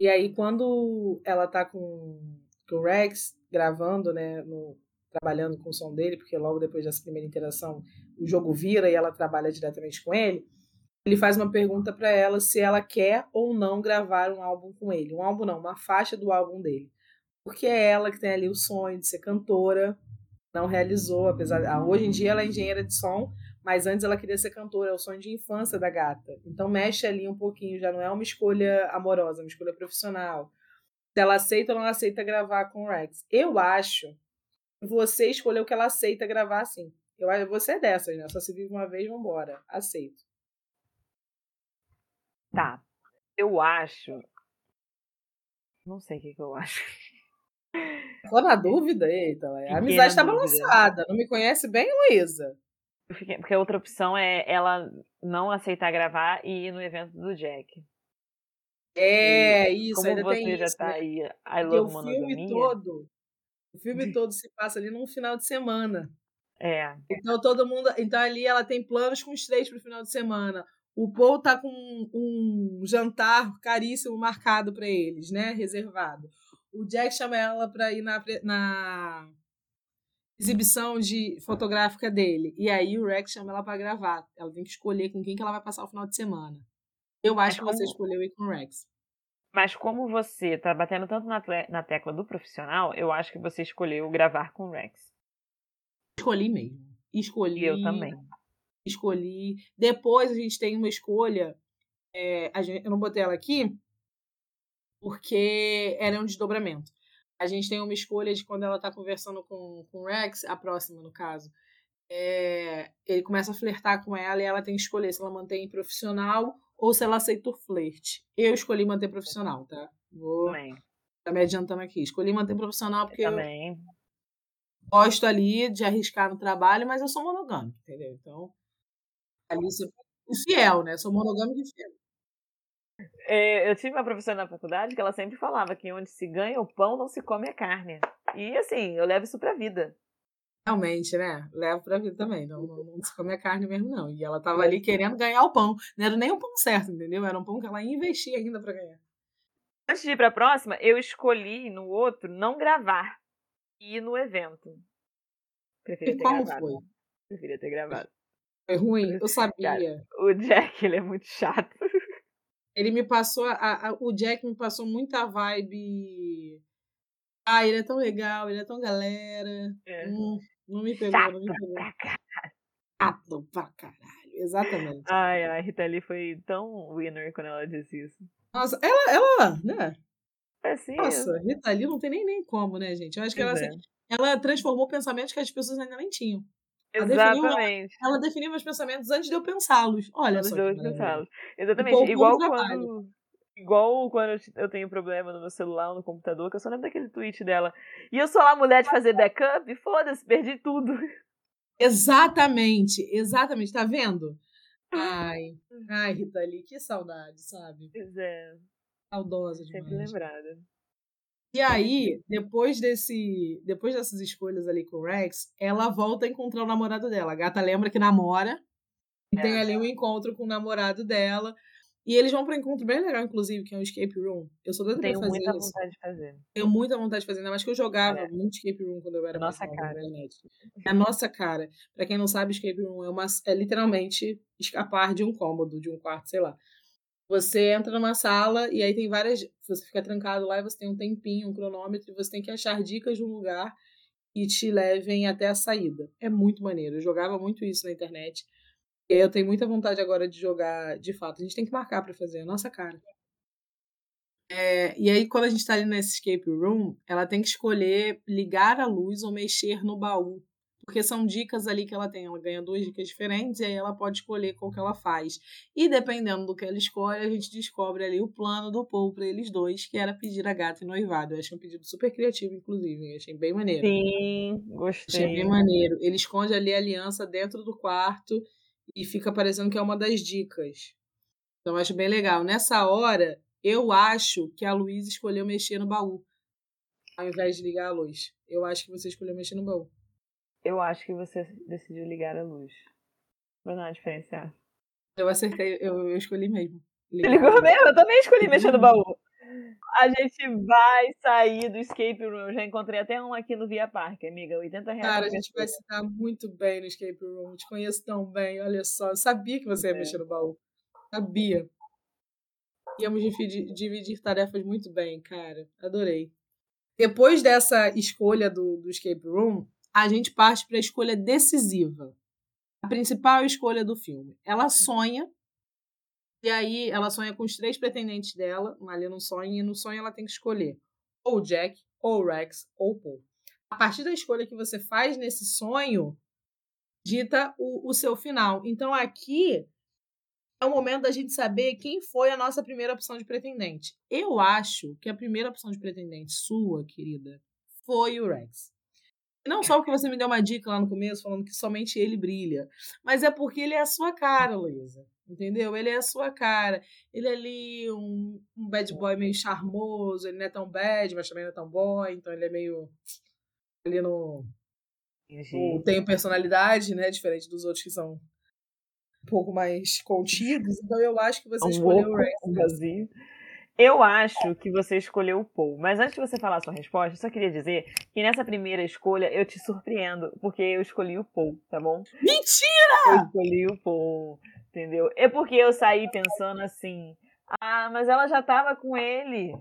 E aí, quando ela tá com, com o Rex gravando, né, no, trabalhando com o som dele, porque logo depois dessa primeira interação o jogo vira e ela trabalha diretamente com ele, ele faz uma pergunta para ela se ela quer ou não gravar um álbum com ele. Um álbum não, uma faixa do álbum dele. Porque é ela que tem ali o sonho de ser cantora, não realizou, apesar de, ah, hoje em dia ela é engenheira de som, mas antes ela queria ser cantora, é o sonho de infância da gata. Então mexe ali um pouquinho, já não é uma escolha amorosa, é uma escolha profissional. Se ela aceita ou não aceita gravar com o Rex. Eu acho que você escolheu que ela aceita gravar assim. Eu acho você é dessas, né? Só se vive uma vez, vambora. Aceito. Tá. Eu acho. Não sei o que, que eu acho. Tô na dúvida? Eita, a amizade tá balançada. Não me conhece bem, Luísa? Porque a outra opção é ela não aceitar gravar e ir no evento do Jack. É, e isso, como ainda você tem já isso. tá né? aí, I love o filme todo, o filme todo se passa ali num final de semana. É, Então todo mundo, então ali ela tem planos com os três pro final de semana. O Paul tá com um, jantar caríssimo marcado para eles, né, reservado. O Jack chama ela para ir na, na exibição de fotográfica dele. E aí o Rex chama ela para gravar. Ela tem que escolher com quem que ela vai passar o final de semana. Eu acho que como- você escolheu ir com o Rex. mas como você tá batendo tanto na, na tecla do profissional, eu acho que você escolheu gravar com o Rex. Escolhi mesmo. Escolhi. Eu também. Escolhi. Depois a gente tem uma escolha. é, gente, eu não botei ela aqui porque ela é um desdobramento. A gente tem uma escolha de quando ela tá conversando com, com o Rex, a próxima no caso. é, ele começa a flertar com ela e ela tem que escolher se ela mantém profissional ou se ela aceita o flerte. Eu escolhi manter profissional, tá? Vou Também. tá me adiantando aqui. Escolhi manter profissional porque eu Também. gosto ali de arriscar no trabalho, mas eu sou monogâmica, entendeu? Então, ali você fiel, né? Sou monogâmica e fiel. É, eu tive uma professora na faculdade que ela sempre falava que onde se ganha o pão não se come a carne. E assim, eu levo isso pra vida. Realmente, né? Levo pra vida também. Não, não, não se come a carne mesmo, não. E ela tava ali querendo ganhar o pão. Não era nem o pão certo, entendeu? Era um pão que ela ia investir ainda pra ganhar. Antes de ir pra próxima, eu escolhi no outro não gravar e ir no evento. Preferia E ter como gravado. foi? Preferia ter gravado. Foi ruim? Eu sabia. O Jack, ele é muito chato. Ele me passou. A, a- o Jack me passou muita vibe. Ah, ele é tão legal, ele é tão galera. É. Hum, não me pegou, Chato não me pegou. pra cá. Chato pra caralho. Exatamente. Ai, a Rita Lee foi tão winner quando ela disse isso. Nossa, ela, ela, né? É assim, Nossa, Rita Lee não tem nem, nem como, né, gente? Eu acho que ela, é. assim, ela transformou pensamentos que as pessoas ainda nem tinham. Exatamente. Ela definiu meus pensamentos antes de eu pensá-los. Olha Os só. que dois maravilha. pensados. Exatamente. Igual quando. Igual quando eu te- eu tenho problema no meu celular ou no computador, que eu só lembro daquele tweet dela. E eu sou lá mulher de fazer backup, foda-se, perdi tudo. Exatamente, exatamente. Tá vendo? Ai, ai, Rita Lee, que saudade, sabe? Pois é, Saudosa sempre demais. lembrada. E aí, depois desse, depois dessas escolhas ali com o Rex, ela volta a encontrar o namorado dela. A gata lembra que namora e É. tem ali um encontro com o namorado dela. E eles vão para um encontro bem legal, inclusive, que é um escape room. Eu sou doida pra Tenho fazer muita isso. vontade de fazer. Tenho muita vontade de fazer, ainda mais que eu jogava É. muito escape room quando eu era Nossa mais na cara. internet. É a nossa cara. Pra quem não sabe, escape room é, uma, é literalmente escapar de um cômodo, de um quarto, sei lá. Você entra numa sala e aí tem várias. Você fica trancado lá e você tem um tempinho, um cronômetro, e você tem que achar dicas de um lugar que te levem até a saída. É muito maneiro. Eu jogava muito isso na internet. E aí eu tenho muita vontade agora de jogar de fato. A gente tem que marcar pra fazer, a nossa cara. É, e aí, quando a gente tá ali nesse escape room, ela tem que escolher ligar a luz ou mexer no baú. Porque são dicas ali que ela tem. Ela ganha duas dicas diferentes e aí ela pode escolher qual que ela faz. E dependendo do que ela escolhe, a gente descobre ali o plano do Paul pra eles dois, que era pedir a gata em noivado. Eu achei um pedido super criativo, inclusive. Eu achei bem maneiro. Sim, Achei gostei. bem maneiro. Ele esconde ali a aliança dentro do quarto e fica parecendo que é uma das dicas. Então eu acho bem legal. Nessa hora, eu acho que a Luísa escolheu mexer no baú. ao invés de ligar a luz. Eu acho que você escolheu mexer no baú. Eu acho que você decidiu ligar a luz. Pra não diferenciar. Eu acertei, eu, eu escolhi mesmo. Você ligou mesmo? Eu também escolhi mexer no baú. A gente vai sair do escape room. Eu já encontrei até um aqui no Via Parque, amiga. 80 reais. Cara, a gente vai se dar muito bem no escape room. Eu te conheço tão bem, olha só. Eu sabia que você ia é. mexer no baú. Sabia. Íamos dividir, dividir tarefas muito bem, cara. Adorei. Depois dessa escolha do, do escape room, a gente parte para a escolha decisiva. A principal escolha do filme. Ela sonha e aí ela sonha com os três pretendentes dela, ali no sonho, e no sonho ela tem que escolher ou Jack, ou Rex, ou Paul. A partir da escolha que você faz nesse sonho, dita o, o seu final. Então aqui é o momento da gente saber quem foi a nossa primeira opção de pretendente. Eu acho que a primeira opção de pretendente sua, querida, foi o Rex. Não só porque você me deu uma dica lá no começo falando que somente ele brilha, mas é porque ele é a sua cara, Luísa. Entendeu? Ele é a sua cara. Ele é ali um, um bad boy meio charmoso, ele não é tão bad, mas também não é tão boy, então ele é meio ali no. no tem personalidade, né? Diferente dos outros que são um pouco mais contidos. Então eu acho que você um escolheu o Rex. Um vazio. Eu acho que você escolheu o Paul. Mas antes de você falar a sua resposta, eu só queria dizer que nessa primeira escolha eu te surpreendo, porque eu escolhi o Paul, tá bom? Mentira! Eu escolhi o Paul, entendeu? É porque eu saí pensando assim: ah, mas ela já tava com ele.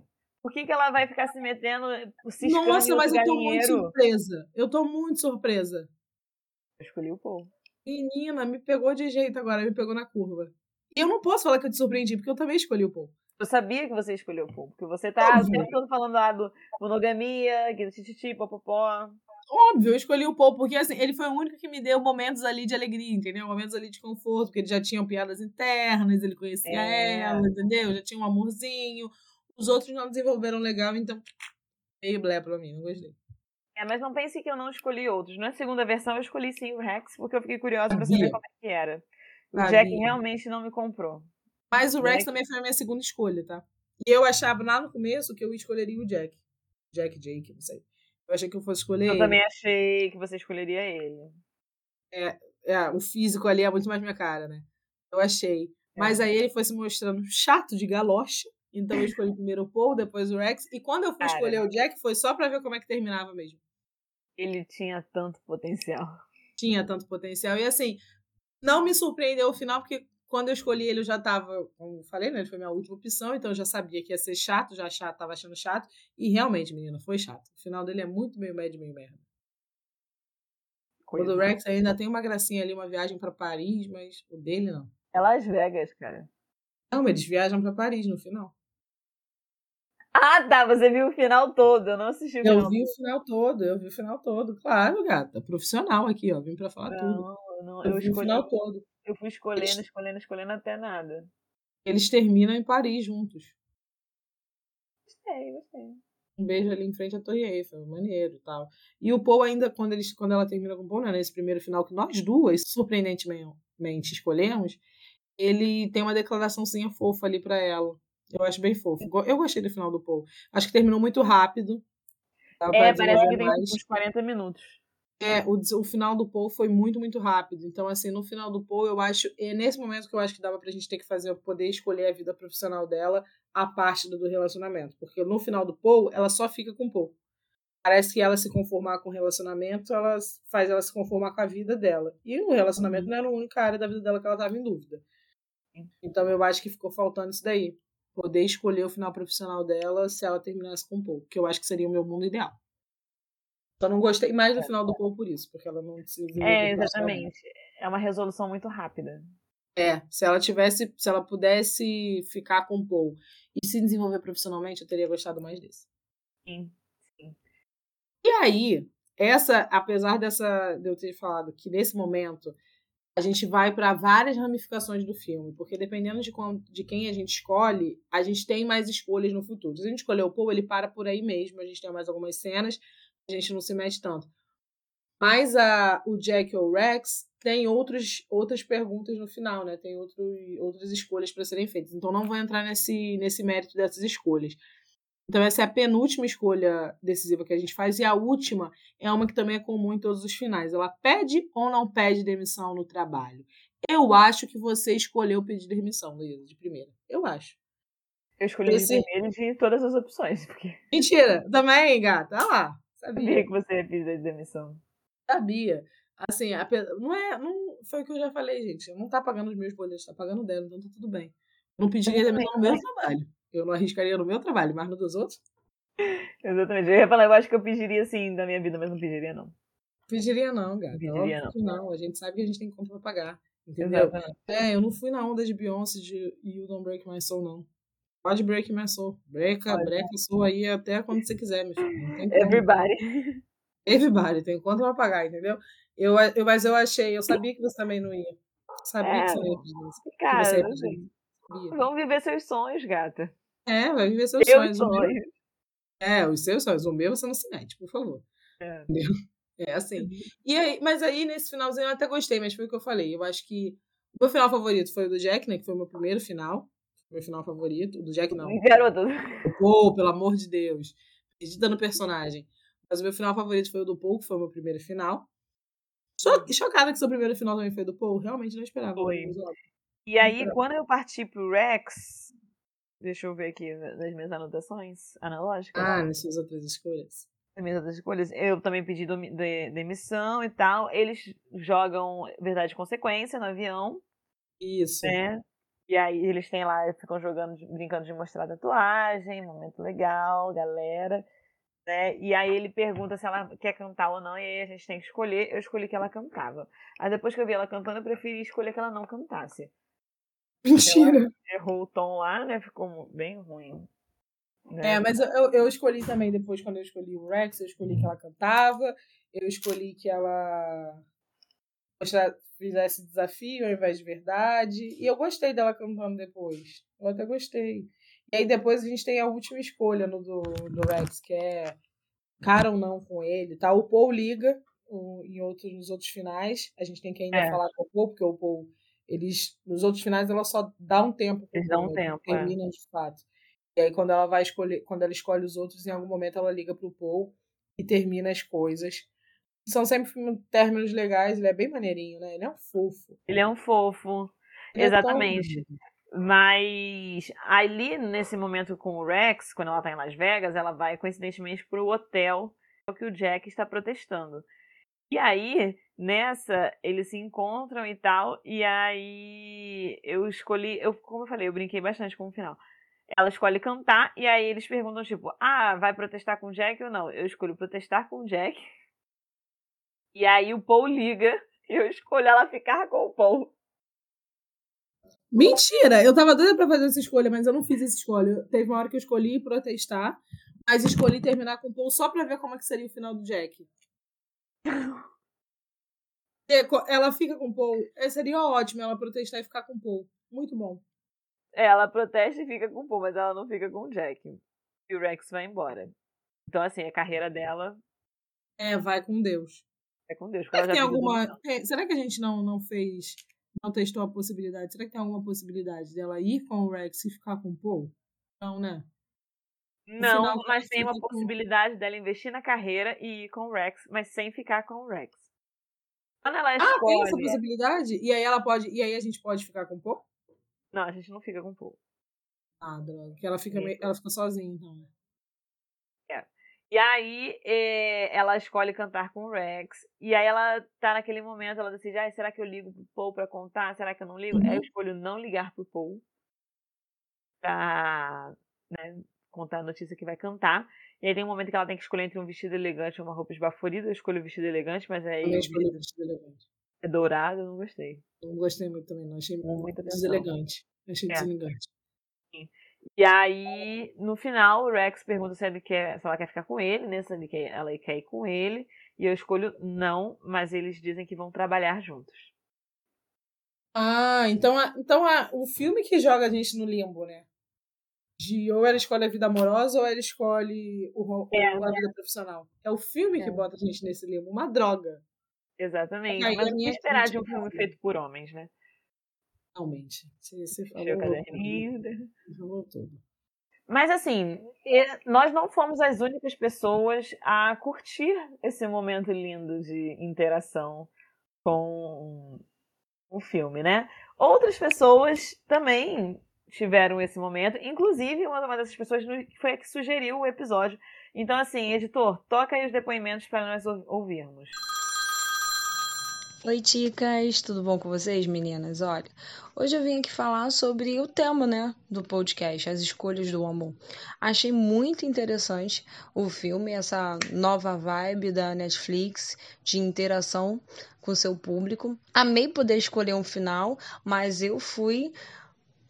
Por que, que ela vai ficar se metendo, se Nossa, mas eu tô muito surpresa. Eu tô muito surpresa. Eu escolhi o Paul. Menina, me pegou de jeito agora, me pegou na curva. E eu não posso falar que eu te surpreendi, porque eu também escolhi o Paul. Eu sabia que você escolheu o Paul, porque você tá Óbvio. sempre todo falando lá do monogamia, que tititi, popopó. Óbvio, eu escolhi o Paul, porque assim, ele foi o único que me deu momentos ali de alegria, entendeu? Momentos ali de conforto, porque ele já tinha piadas internas, ele conhecia é. ela, entendeu? Já tinha um amorzinho. Os outros não desenvolveram legal, então meio blé pra mim, não gostei. É, mas não pense que eu não escolhi outros. Na segunda versão eu escolhi sim o Rex, porque eu fiquei curiosa pra saber como é que era. O Jack realmente não me comprou. Mas o Rex Jack. também foi a minha segunda escolha, tá? E eu achava lá no começo que eu escolheria o Jack. Jack, Jake, não sei. Eu achei que eu fosse escolher eu ele. Eu também achei que você escolheria ele. É, é, o físico ali é muito mais minha cara, né? Eu achei. É. Mas aí ele foi se mostrando chato de galocha. Então eu escolhi primeiro o Paul, depois o Rex. E quando eu fui cara, escolher o Jack, foi só pra ver como é que terminava mesmo. Ele tinha tanto potencial. Tinha tanto potencial. E assim, não me surpreendeu o final, porque quando eu escolhi ele, eu já estava, como falei, né? Ele foi minha última opção, então eu já sabia que ia ser chato, já chato, tava achando chato. E realmente, menina, foi chato. O final dele é muito meio médio, meio merda. Coisa. O do Rex ainda tem uma gracinha ali, uma viagem para Paris, mas o dele não. É Las Vegas, cara. Não, mas eles viajam para Paris no final. Ah, tá. Você viu o final todo. Eu não assisti o final. Eu vi o final todo, eu vi o final todo. Claro, gata. Profissional aqui, ó. Vim pra falar não, tudo. Não, eu, eu vi escolhi... o final todo. Eu fui escolhendo, eles... escolhendo, escolhendo até nada. Eles terminam em Paris juntos. Gostei, gostei. Um beijo ali em frente à Torre Eiffel, maneiro e tal. E o Paul ainda, quando, eles, quando ela termina com o Paul, né, nesse primeiro final que nós duas, surpreendentemente, escolhemos, ele tem uma declaraçãozinha fofa ali para ela. Eu acho bem fofo. Eu gostei do final do Paul. Acho que terminou muito rápido. É, parece que tem uns 40 minutos. É, o, o final do Paul foi muito, muito rápido. Então, assim, no final do Paul, eu acho. É nesse momento que eu acho que dava pra gente ter que fazer, poder escolher a vida profissional dela, a parte do, do relacionamento. Porque no final do Paul, ela só fica com o Paul. Parece que ela se conformar com o relacionamento, ela faz ela se conformar com a vida dela. E o relacionamento uhum. não era a única área da vida dela que ela tava em dúvida. Então eu acho que ficou faltando isso daí. Poder escolher o final profissional dela se ela terminasse com o Paul. Que eu acho que seria o meu mundo ideal. Só não gostei mais do é. final do Paul por isso, porque ela não se É, exatamente. É uma resolução muito rápida. É, se ela tivesse, se ela pudesse ficar com o Paul e se desenvolver profissionalmente, eu teria gostado mais desse. Sim, sim. E aí, essa, apesar dessa de eu ter falado que nesse momento a gente vai para várias ramificações do filme, porque dependendo de, de quem a gente escolhe, a gente tem mais escolhas no futuro. Se a gente escolher o Paul, ele para por aí mesmo, a gente tem mais algumas cenas, a gente não se mete tanto. Mas a, o Jack ou o Rex tem outros, outras perguntas no final, né? Tem outro, outras escolhas para serem feitas. Então não vou entrar nesse, nesse mérito dessas escolhas. Então, essa é a penúltima escolha decisiva que a gente faz. E a última é uma que também é comum em todos os finais. Ela pede ou não pede demissão no trabalho? Eu acho que você escolheu pedir demissão, Luísa, de primeira. Eu acho. Eu escolhi Esse... de primeira de todas as opções. Porque... Mentira, também, gata. Olha lá. Sabia. sabia que você ia pedir demissão. Sabia. Assim, a, não é. Não, foi o que eu já falei, gente. Não tá pagando os meus boletos, tá pagando dela, então tá tudo bem. Não pediria demissão no meu trabalho. Eu não arriscaria no meu trabalho, mas no dos outros. Exatamente. Eu ia falar, eu acho que eu pediria sim da minha vida, mas não pediria não. Pediria não, gata. Pediria não. não. A gente sabe que a gente tem conta pra pagar. Entendeu? Exatamente. É, eu não fui na onda de Beyoncé de You Don't Break My Soul, não. Pode break my soul. Breca, breca soul aí até quando você quiser, meu filho. Everybody. Everybody, tem conta pra pagar, entendeu? Eu, eu, mas eu achei, eu sabia que você também não ia. Sabia é, que você não ia pedir. Cara, você ia. Vamos viver seus sonhos, gata. É, vai viver seus sonhos. sonhos. É, os seus sonhos. O meu você não se mete, por favor. É. Entendeu? É assim. E aí, mas aí, nesse finalzinho, eu até gostei, mas foi o que eu falei. Eu acho que o meu final favorito foi o do Jack, né? Que foi o meu primeiro final. Meu final favorito. O do Jack, não. Garoto. Pô, pelo amor de Deus. Perdida no personagem. Mas o meu final favorito foi o do Paul, que foi o meu primeiro final. Só chocada que seu primeiro final também foi do Paul. Realmente não esperava. Foi. E aí, quando eu parti pro Rex, deixa eu ver aqui nas minhas anotações analógicas. Ah, nas suas outras escolhas. Nas minhas outras escolhas, eu também pedi de, demissão e tal. Eles jogam verdade e consequência no avião. Isso. Né? E aí eles têm lá, ficam jogando, brincando de mostrar tatuagem, momento legal, galera. Né? E aí ele pergunta se ela quer cantar ou não, e aí a gente tem que escolher. Eu escolhi que ela cantava. Aí depois que eu vi ela cantando, eu preferi escolher que ela não cantasse. Mentira. errou o tom lá, né? Ficou bem ruim. Né? É, mas eu, eu escolhi também, depois, quando eu escolhi o Rex, eu escolhi que ela cantava, eu escolhi que ela fizesse desafio ao invés de verdade. E eu gostei dela cantando depois. Eu até gostei. E aí depois a gente tem a última escolha no do, do Rex, que é cara ou não com ele. Tá? O Paul liga o, em outros, nos outros finais. A gente tem que ainda é. falar com o Paul, porque o Paul eles nos outros finais ela só dá um tempo eles dão um tempo é. terminam é. de fato e aí quando ela vai escolher quando ela escolhe os outros em algum momento ela liga pro Paul e termina as coisas são sempre términos legais ele é bem maneirinho né ele é um fofo ele é um fofo ele é exatamente é mas ali nesse momento com o Rex quando ela tá em Las Vegas ela vai coincidentemente pro hotel que o Jack está protestando e aí, nessa, eles se encontram e tal, e aí eu escolhi, eu, como eu falei, eu brinquei bastante com o final. Ela escolhe cantar, e aí eles perguntam, tipo, ah, vai protestar com o Jack ou não? Eu escolho protestar com o Jack. E aí o Paul liga, e eu escolho ela ficar com o Paul. Mentira! Eu tava doida pra fazer essa escolha, mas eu não fiz essa escolha. Teve uma hora que eu escolhi protestar, mas escolhi terminar com o Paul só pra ver como é que seria o final do Jack. Ela fica com o Paul. É, seria ótimo ela protestar e ficar com o Paul. Muito bom. É, ela protesta e fica com o Paul, mas ela não fica com o Jack. E o Rex vai embora. Então, assim, a carreira dela. É, vai com Deus. É com Deus. Será que, tem alguma... É, será que a gente não, não fez. Não testou a possibilidade? Será que tem alguma possibilidade dela ir com o Rex e ficar com o Paul? Não, né? Não, final, mas tem uma possibilidade com... dela investir na carreira e ir com o Rex, mas sem ficar com o Rex. Quando ela escolhe... Ah, tem essa possibilidade? E aí ela pode. E aí a gente pode ficar com o Paul? Não, a gente não fica com o Paul. Ah, droga. Que ela fica, meio... ela fica sozinha, então, né? É. E aí eh, ela escolhe cantar com o Rex. E aí ela tá naquele momento, ela decide, ah, será que eu ligo pro Paul pra contar? Será que eu não ligo? Uhum. Aí eu escolho não ligar pro Paul. Pra né, contar a notícia que vai cantar. E aí tem um momento que ela tem que escolher entre um vestido elegante e uma roupa esbaforida. Eu escolho o vestido elegante, mas aí. Eu escolhi o vestido elegante. É dourado, eu não gostei. Não gostei muito também, não. Achei muito deselegante. Achei é. deselegante. Sim. E aí, no final, o Rex pergunta se, ele quer, se ela quer ficar com ele, né? Se ele quer, ela quer ir com ele. E eu escolho não, mas eles dizem que vão trabalhar juntos. Ah, então, então a, o filme que joga a gente no limbo, né? de ou ela escolhe a vida amorosa ou ela escolhe o, é, a vida profissional. É o filme é. que bota a gente nesse limbo, uma droga. Exatamente. Mas o que esperar de um filme feito por homens, né? Realmente. Você, você falou, tudo. falou tudo. Mas assim, nós não fomos as únicas pessoas a curtir esse momento lindo de interação com o filme, né? Outras pessoas também tiveram esse momento, inclusive uma dessas pessoas foi a que sugeriu o episódio. Então, assim, editor, toca aí os depoimentos para nós ouvirmos. Oi, ticas, tudo bom com vocês, meninas? Olha, hoje eu vim aqui falar sobre o tema, né, do podcast, as escolhas do amor. Achei muito interessante o filme, essa nova vibe da Netflix de interação com seu público. Amei poder escolher um final, mas eu fui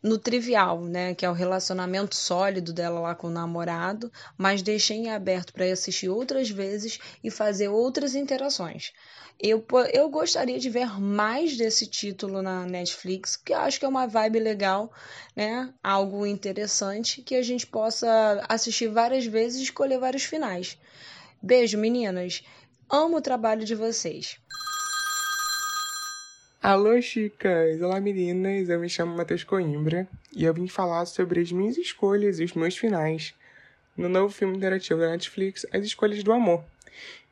no trivial, né, que é o relacionamento sólido dela lá com o namorado, mas deixei em aberto para assistir outras vezes e fazer outras interações. Eu, eu gostaria de ver mais desse título na Netflix, que eu acho que é uma vibe legal, né? Algo interessante que a gente possa assistir várias vezes e escolher vários finais. Beijo, meninas. Amo o trabalho de vocês. Alô, chicas! Olá, meninas! Eu me chamo Matheus Coimbra e eu vim falar sobre as minhas escolhas e os meus finais no novo filme interativo da Netflix, As Escolhas do Amor.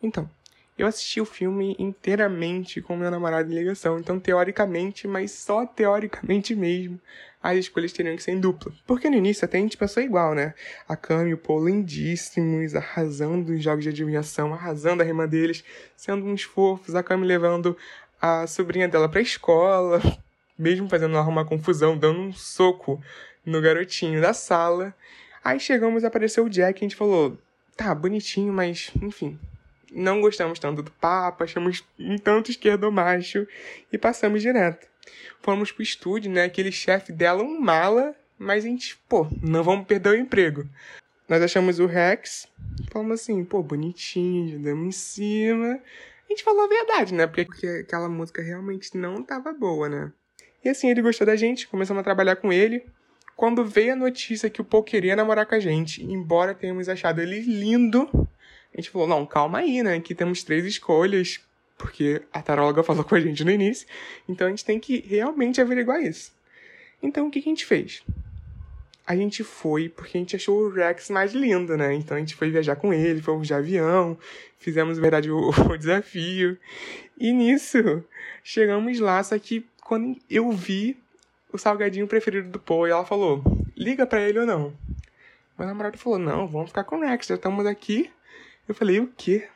Então, eu assisti o filme inteiramente com meu namorado em ligação, então teoricamente, mas só teoricamente mesmo, as escolhas teriam que ser em dupla. Porque no início até a gente pensou igual, né? A Cami e o Paul lindíssimos, arrasando os jogos de adivinhação, arrasando a rima deles, sendo uns fofos, a Cami levando a sobrinha dela pra escola, mesmo fazendo ela uma confusão, dando um soco no garotinho da sala. Aí chegamos, apareceu o Jack e a gente falou, tá, bonitinho, mas enfim, não gostamos tanto do Papa, achamos um tanto esquerdomacho e passamos direto. Fomos pro estúdio, né? Aquele chefe dela um mala, mas a gente, pô, não vamos perder o emprego. Nós achamos o Rex, falamos assim, pô, bonitinho, damos em cima. A gente falou a verdade, né? Porque, aquela música realmente não tava boa, né? E assim, ele gostou da gente, começamos a trabalhar com ele. Quando veio a notícia que o Paul queria namorar com a gente, embora tenhamos achado ele lindo, a gente falou, não, calma aí, né? Aqui temos três escolhas, porque a taróloga falou com a gente no início. Então a gente tem que realmente averiguar isso. Então o que, que a gente fez? A gente foi porque a gente achou o Rex mais lindo, né? Então a gente foi viajar com ele, fomos de avião, fizemos, na verdade, o, o desafio. E nisso, chegamos lá, só que quando eu vi o salgadinho preferido do Paul, ela falou, liga para ele ou não? Meu namorado falou, não, vamos ficar com o Rex, já estamos aqui, eu falei, o quê?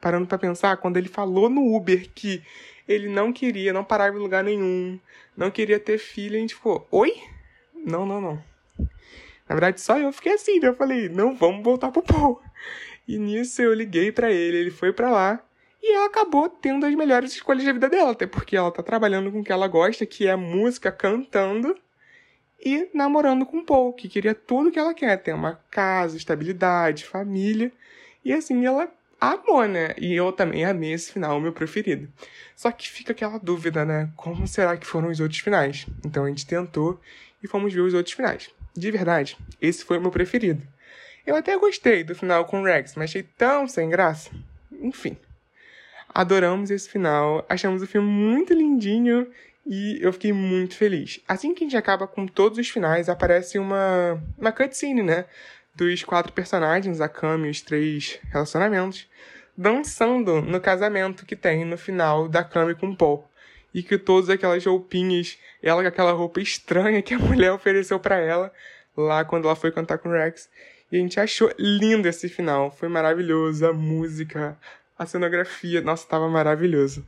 Parando para pensar, quando ele falou no Uber que ele não queria, não parava em lugar nenhum, não queria ter filho, a gente ficou, oi? Não, não, não. Na verdade, só eu fiquei assim, né? Eu falei, não, vamos voltar pro Paul. E nisso eu liguei para ele, ele foi para lá. E ela acabou tendo as melhores escolhas da vida dela, até porque ela tá trabalhando com o que ela gosta, que é música, cantando e namorando com o Paul, que queria tudo que ela quer, ter uma casa, estabilidade, família. E assim, ela amou, né? E eu também amei esse final, meu preferido. Só que fica aquela dúvida, né? Como será que foram os outros finais? Então a gente tentou e fomos ver os outros finais. De verdade, esse foi o meu preferido. Eu até gostei do final com o Rex, mas achei tão sem graça. Enfim. Adoramos esse final, achamos o filme muito lindinho e eu fiquei muito feliz. Assim que a gente acaba com todos os finais, aparece uma, uma cutscene, né? dos quatro personagens, a Cami e os três relacionamentos, dançando no casamento que tem no final da Cami com o Paul. E que todas aquelas roupinhas, ela com aquela roupa estranha que a mulher ofereceu para ela lá quando ela foi cantar com o Rex. E a gente achou lindo esse final. Foi maravilhoso. A música, a cenografia, nossa, tava maravilhoso.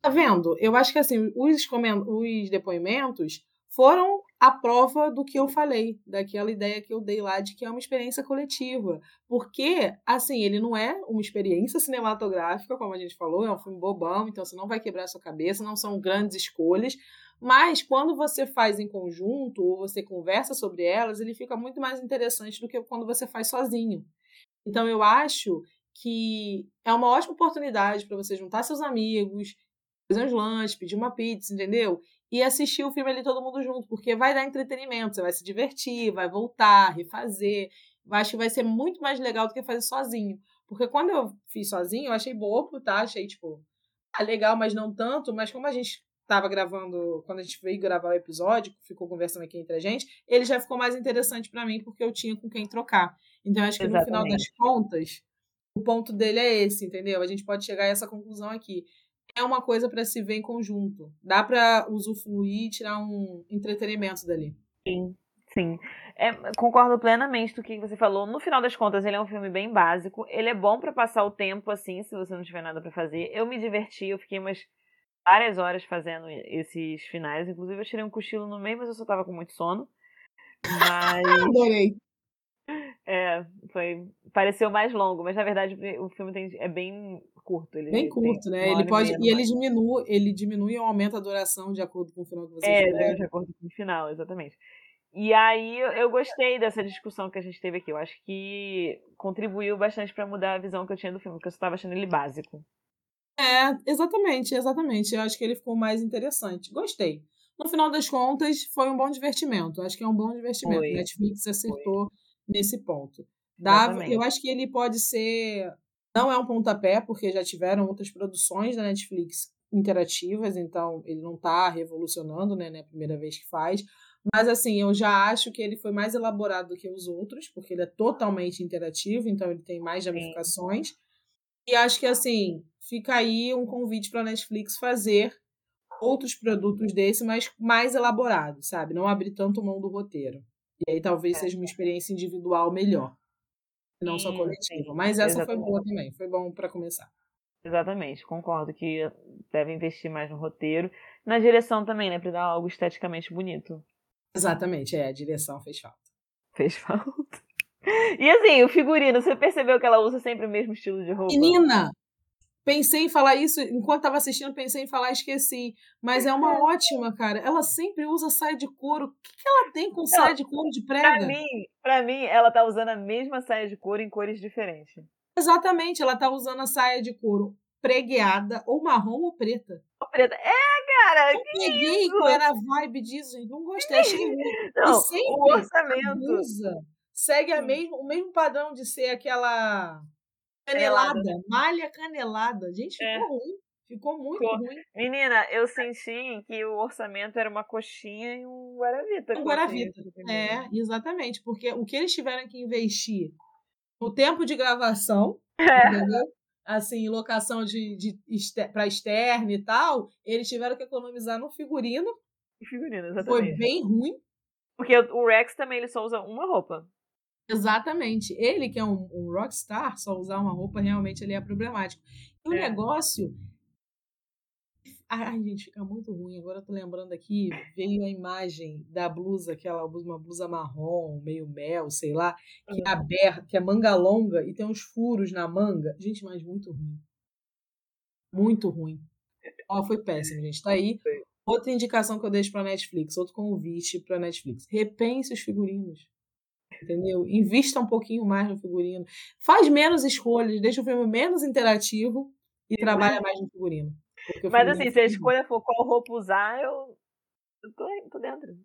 Tá vendo? Eu acho que assim, os, os depoimentos foram a prova do que eu falei, daquela ideia que eu dei lá de que é uma experiência coletiva. Porque, assim, ele não é uma experiência cinematográfica, como a gente falou, é um filme bobão, então você não vai quebrar sua cabeça, não são grandes escolhas. Mas quando você faz em conjunto ou você conversa sobre elas, ele fica muito mais interessante do que quando você faz sozinho. Então eu acho que é uma ótima oportunidade para você juntar seus amigos, fazer uns lanches, pedir uma pizza, entendeu? E assistir o filme ali todo mundo junto, porque vai dar entretenimento, você vai se divertir, vai voltar, refazer. Eu acho que vai ser muito mais legal do que fazer sozinho. Porque quando eu fiz sozinho, eu achei bobo, tá? Achei, tipo, ah, legal, mas não tanto. Mas como a gente estava gravando, quando a gente veio gravar o episódio, ficou conversando aqui entre a gente, ele já ficou mais interessante para mim porque eu tinha com quem trocar. Então acho que Exatamente. no final das contas, o ponto dele é esse, entendeu? A gente pode chegar a essa conclusão aqui. É uma coisa para se ver em conjunto. Dá para usufruir e tirar um entretenimento dali. Sim, sim. É, concordo plenamente com o que você falou. No final das contas, ele é um filme bem básico. Ele é bom para passar o tempo, assim, se você não tiver nada para fazer. Eu me diverti, eu fiquei umas várias horas fazendo esses finais. Inclusive, eu tirei um cochilo no meio, mas eu só tava com muito sono. Mas. Adorei. É, foi. Pareceu mais longo, mas na verdade o filme tem, é bem curto. Ele bem curto, né? Ele pode. E ele diminui, ele diminui ou aumenta a duração de acordo com o final que você É, tiver. de acordo com o final, exatamente. E aí eu gostei dessa discussão que a gente teve aqui. Eu acho que contribuiu bastante para mudar a visão que eu tinha do filme, porque eu estava achando ele básico. É, exatamente, exatamente. Eu acho que ele ficou mais interessante. Gostei. No final das contas, foi um bom divertimento. Acho que é um bom divertimento. Foi. Netflix acertou foi. Nesse ponto. Dava, eu acho que ele pode ser. Não é um pontapé, porque já tiveram outras produções da Netflix interativas, então ele não está revolucionando, né? É a primeira vez que faz. Mas assim, eu já acho que ele foi mais elaborado do que os outros, porque ele é totalmente interativo, então ele tem mais ramificações. Sim. E acho que assim, fica aí um convite para a Netflix fazer outros produtos desse, mas mais elaborados, sabe? Não abrir tanto mão do roteiro. E aí talvez é. seja uma experiência individual melhor, não só coletiva. Sim, mas essa exatamente. foi boa também, foi bom para começar. Exatamente, concordo que deve investir mais no roteiro, na direção também, né, para dar algo esteticamente bonito. Exatamente, é, a direção fez falta. Fez falta. E assim, o figurino, você percebeu que ela usa sempre o mesmo estilo de roupa? Menina, Pensei em falar isso, enquanto estava assistindo, pensei em falar e esqueci. Mas é uma ótima, cara. Ela sempre usa saia de couro. O que, que ela tem com saia de couro de prega? Pra mim, pra mim, ela tá usando a mesma saia de couro em cores diferentes. Exatamente, ela tá usando a saia de couro pregueada, ou marrom ou preta. Preta. É, cara! Eu peguei qual era a vibe disso, gente. Não gostei, achei ruim. Não, e sempre o orçamento. Usa, segue a mesmo, o mesmo padrão de ser aquela Canelada, malha canelada. Gente, é. ficou é. ruim. Ficou muito ruim. Menina, eu senti que o orçamento era uma coxinha e um Guaravita. Um Guaravita. É, exatamente. Porque o que eles tiveram que investir no tempo de gravação, é. entendeu? Assim, locação de, de, de para externa e tal, eles tiveram que economizar no figurino. Figurino, exatamente. Foi bem ruim. Porque o Rex também ele só usa uma roupa. Exatamente. Ele, que é um, um rockstar, só usar uma roupa realmente ele é problemático. E o é. negócio. Ai, gente, fica muito ruim. Agora eu tô lembrando aqui, veio a imagem da blusa, aquela uma blusa marrom, meio mel, sei lá, que é aberta, que é manga longa e tem uns furos na manga. Gente, mas muito ruim. Muito ruim. Ó, foi péssimo, gente. Tá aí. Outra indicação que eu deixo pra Netflix, outro convite pra Netflix. Repense os figurinos entendeu? Invista um pouquinho mais no figurino. Faz menos escolhas, deixa o filme menos interativo e trabalha mais no figurino. Mas assim, é se a escolha for qual roupa usar, eu, eu tô, tô dentro.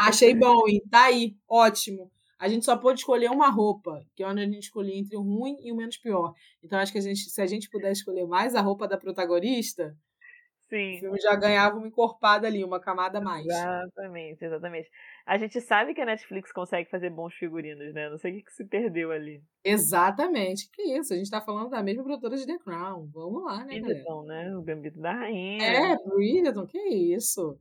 Achei bom, e tá aí, ótimo. A gente só pôde escolher uma roupa, que é onde a gente escolhia entre o ruim e o menos pior. Então acho que a gente, se a gente puder escolher mais a roupa da protagonista, Sim. O filme já ganhava uma encorpada ali, uma camada a mais. Exatamente, exatamente. A gente sabe que a Netflix consegue fazer bons figurinos, né? Não sei o que, se perdeu ali. Exatamente. Que isso, a gente tá falando da mesma produtora de The Crown. Vamos lá, né, Bridgerton, né? O Gambito da Rainha. É, Bridgerton, que isso.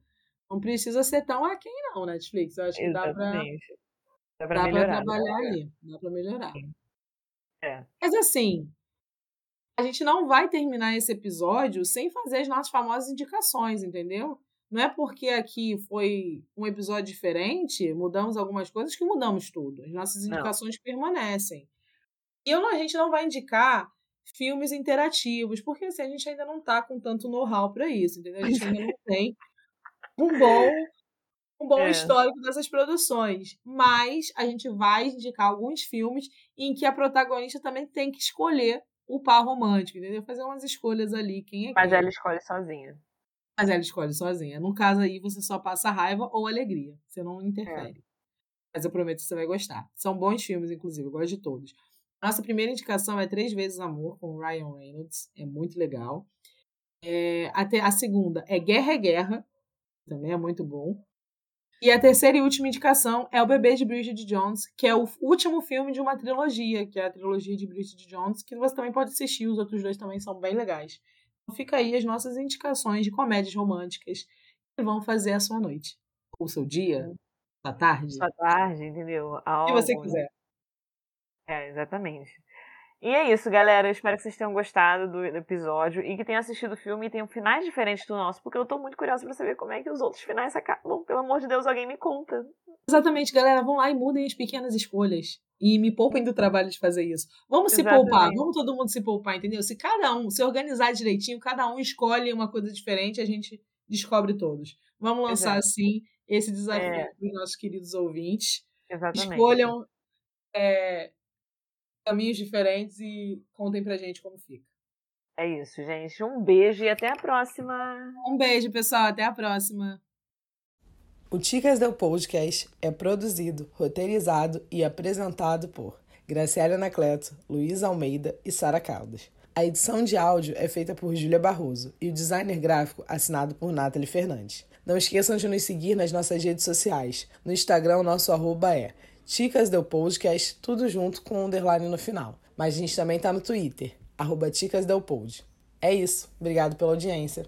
Não precisa ser tão aquém não, Netflix. Eu acho que Exatamente. dá pra, dá pra, dá pra trabalhar ali. Dá pra melhorar. É. Mas assim, a gente não vai terminar esse episódio sem fazer as nossas famosas indicações, entendeu? Não é porque aqui foi um episódio diferente, mudamos algumas coisas, que mudamos tudo. As nossas indicações não. permanecem. E eu, a gente não vai indicar filmes interativos, porque assim, a gente ainda não está com tanto know-how para isso, entendeu? A gente ainda não tem um bom, um bom é. histórico dessas produções. Mas a gente vai indicar alguns filmes em que a protagonista também tem que escolher o par romântico, entendeu? Fazer umas escolhas ali. Quem é Mas quem. ela escolhe sozinha. Mas ela escolhe sozinha. No caso aí, você só passa raiva ou alegria. Você não interfere. É. Mas eu prometo que você vai gostar. São bons filmes, inclusive. Eu gosto de todos. Nossa primeira indicação é Três Vezes Amor, com Ryan Reynolds. É muito legal. É, a, a segunda é Guerra é Guerra, também é muito bom. E a terceira e última indicação é O Bebê de Bridget Jones, que é o último filme de uma trilogia, que é a trilogia de Bridget Jones, que você também pode assistir, os outros dois também são bem legais. Então fica aí as nossas indicações de comédias românticas que vão fazer a sua noite. Ou seu dia, sua tarde. Sua tarde, entendeu? O que você quiser. É, exatamente. E é isso, galera. Eu espero que vocês tenham gostado do, episódio e que tenham assistido o filme e tenham finais diferentes do nosso, porque eu tô muito curiosa pra saber como é que os outros finais acabam. Pelo amor de Deus, alguém me conta. Exatamente, galera. Vão lá e mudem as pequenas escolhas. E me poupem do trabalho de fazer isso. Vamos Exatamente. se poupar, vamos todo mundo se poupar, entendeu? Se cada um se organizar direitinho, cada um escolhe uma coisa diferente, a gente descobre todos. Vamos lançar, Exato. assim, esse desafio é. para os nossos queridos ouvintes. Exatamente. Escolham. É, caminhos diferentes e contem pra gente como fica. É isso, gente. Um beijo e até a próxima. Um beijo, pessoal. Até a próxima. O Ticas Del Podcast é produzido, roteirizado e apresentado por Graciela Anacleto, Luiz Almeida e Sara Caldas. A edição de áudio é feita por Júlia Barroso e o designer gráfico assinado por Nathalie Fernandes. Não esqueçam de nos seguir nas nossas redes sociais. No Instagram, o nosso arroba é Ticas Del Podcast, tudo junto com um underline no final. Mas a gente também tá no Twitter, arroba Ticas Del. É isso. Obrigado pela audiência.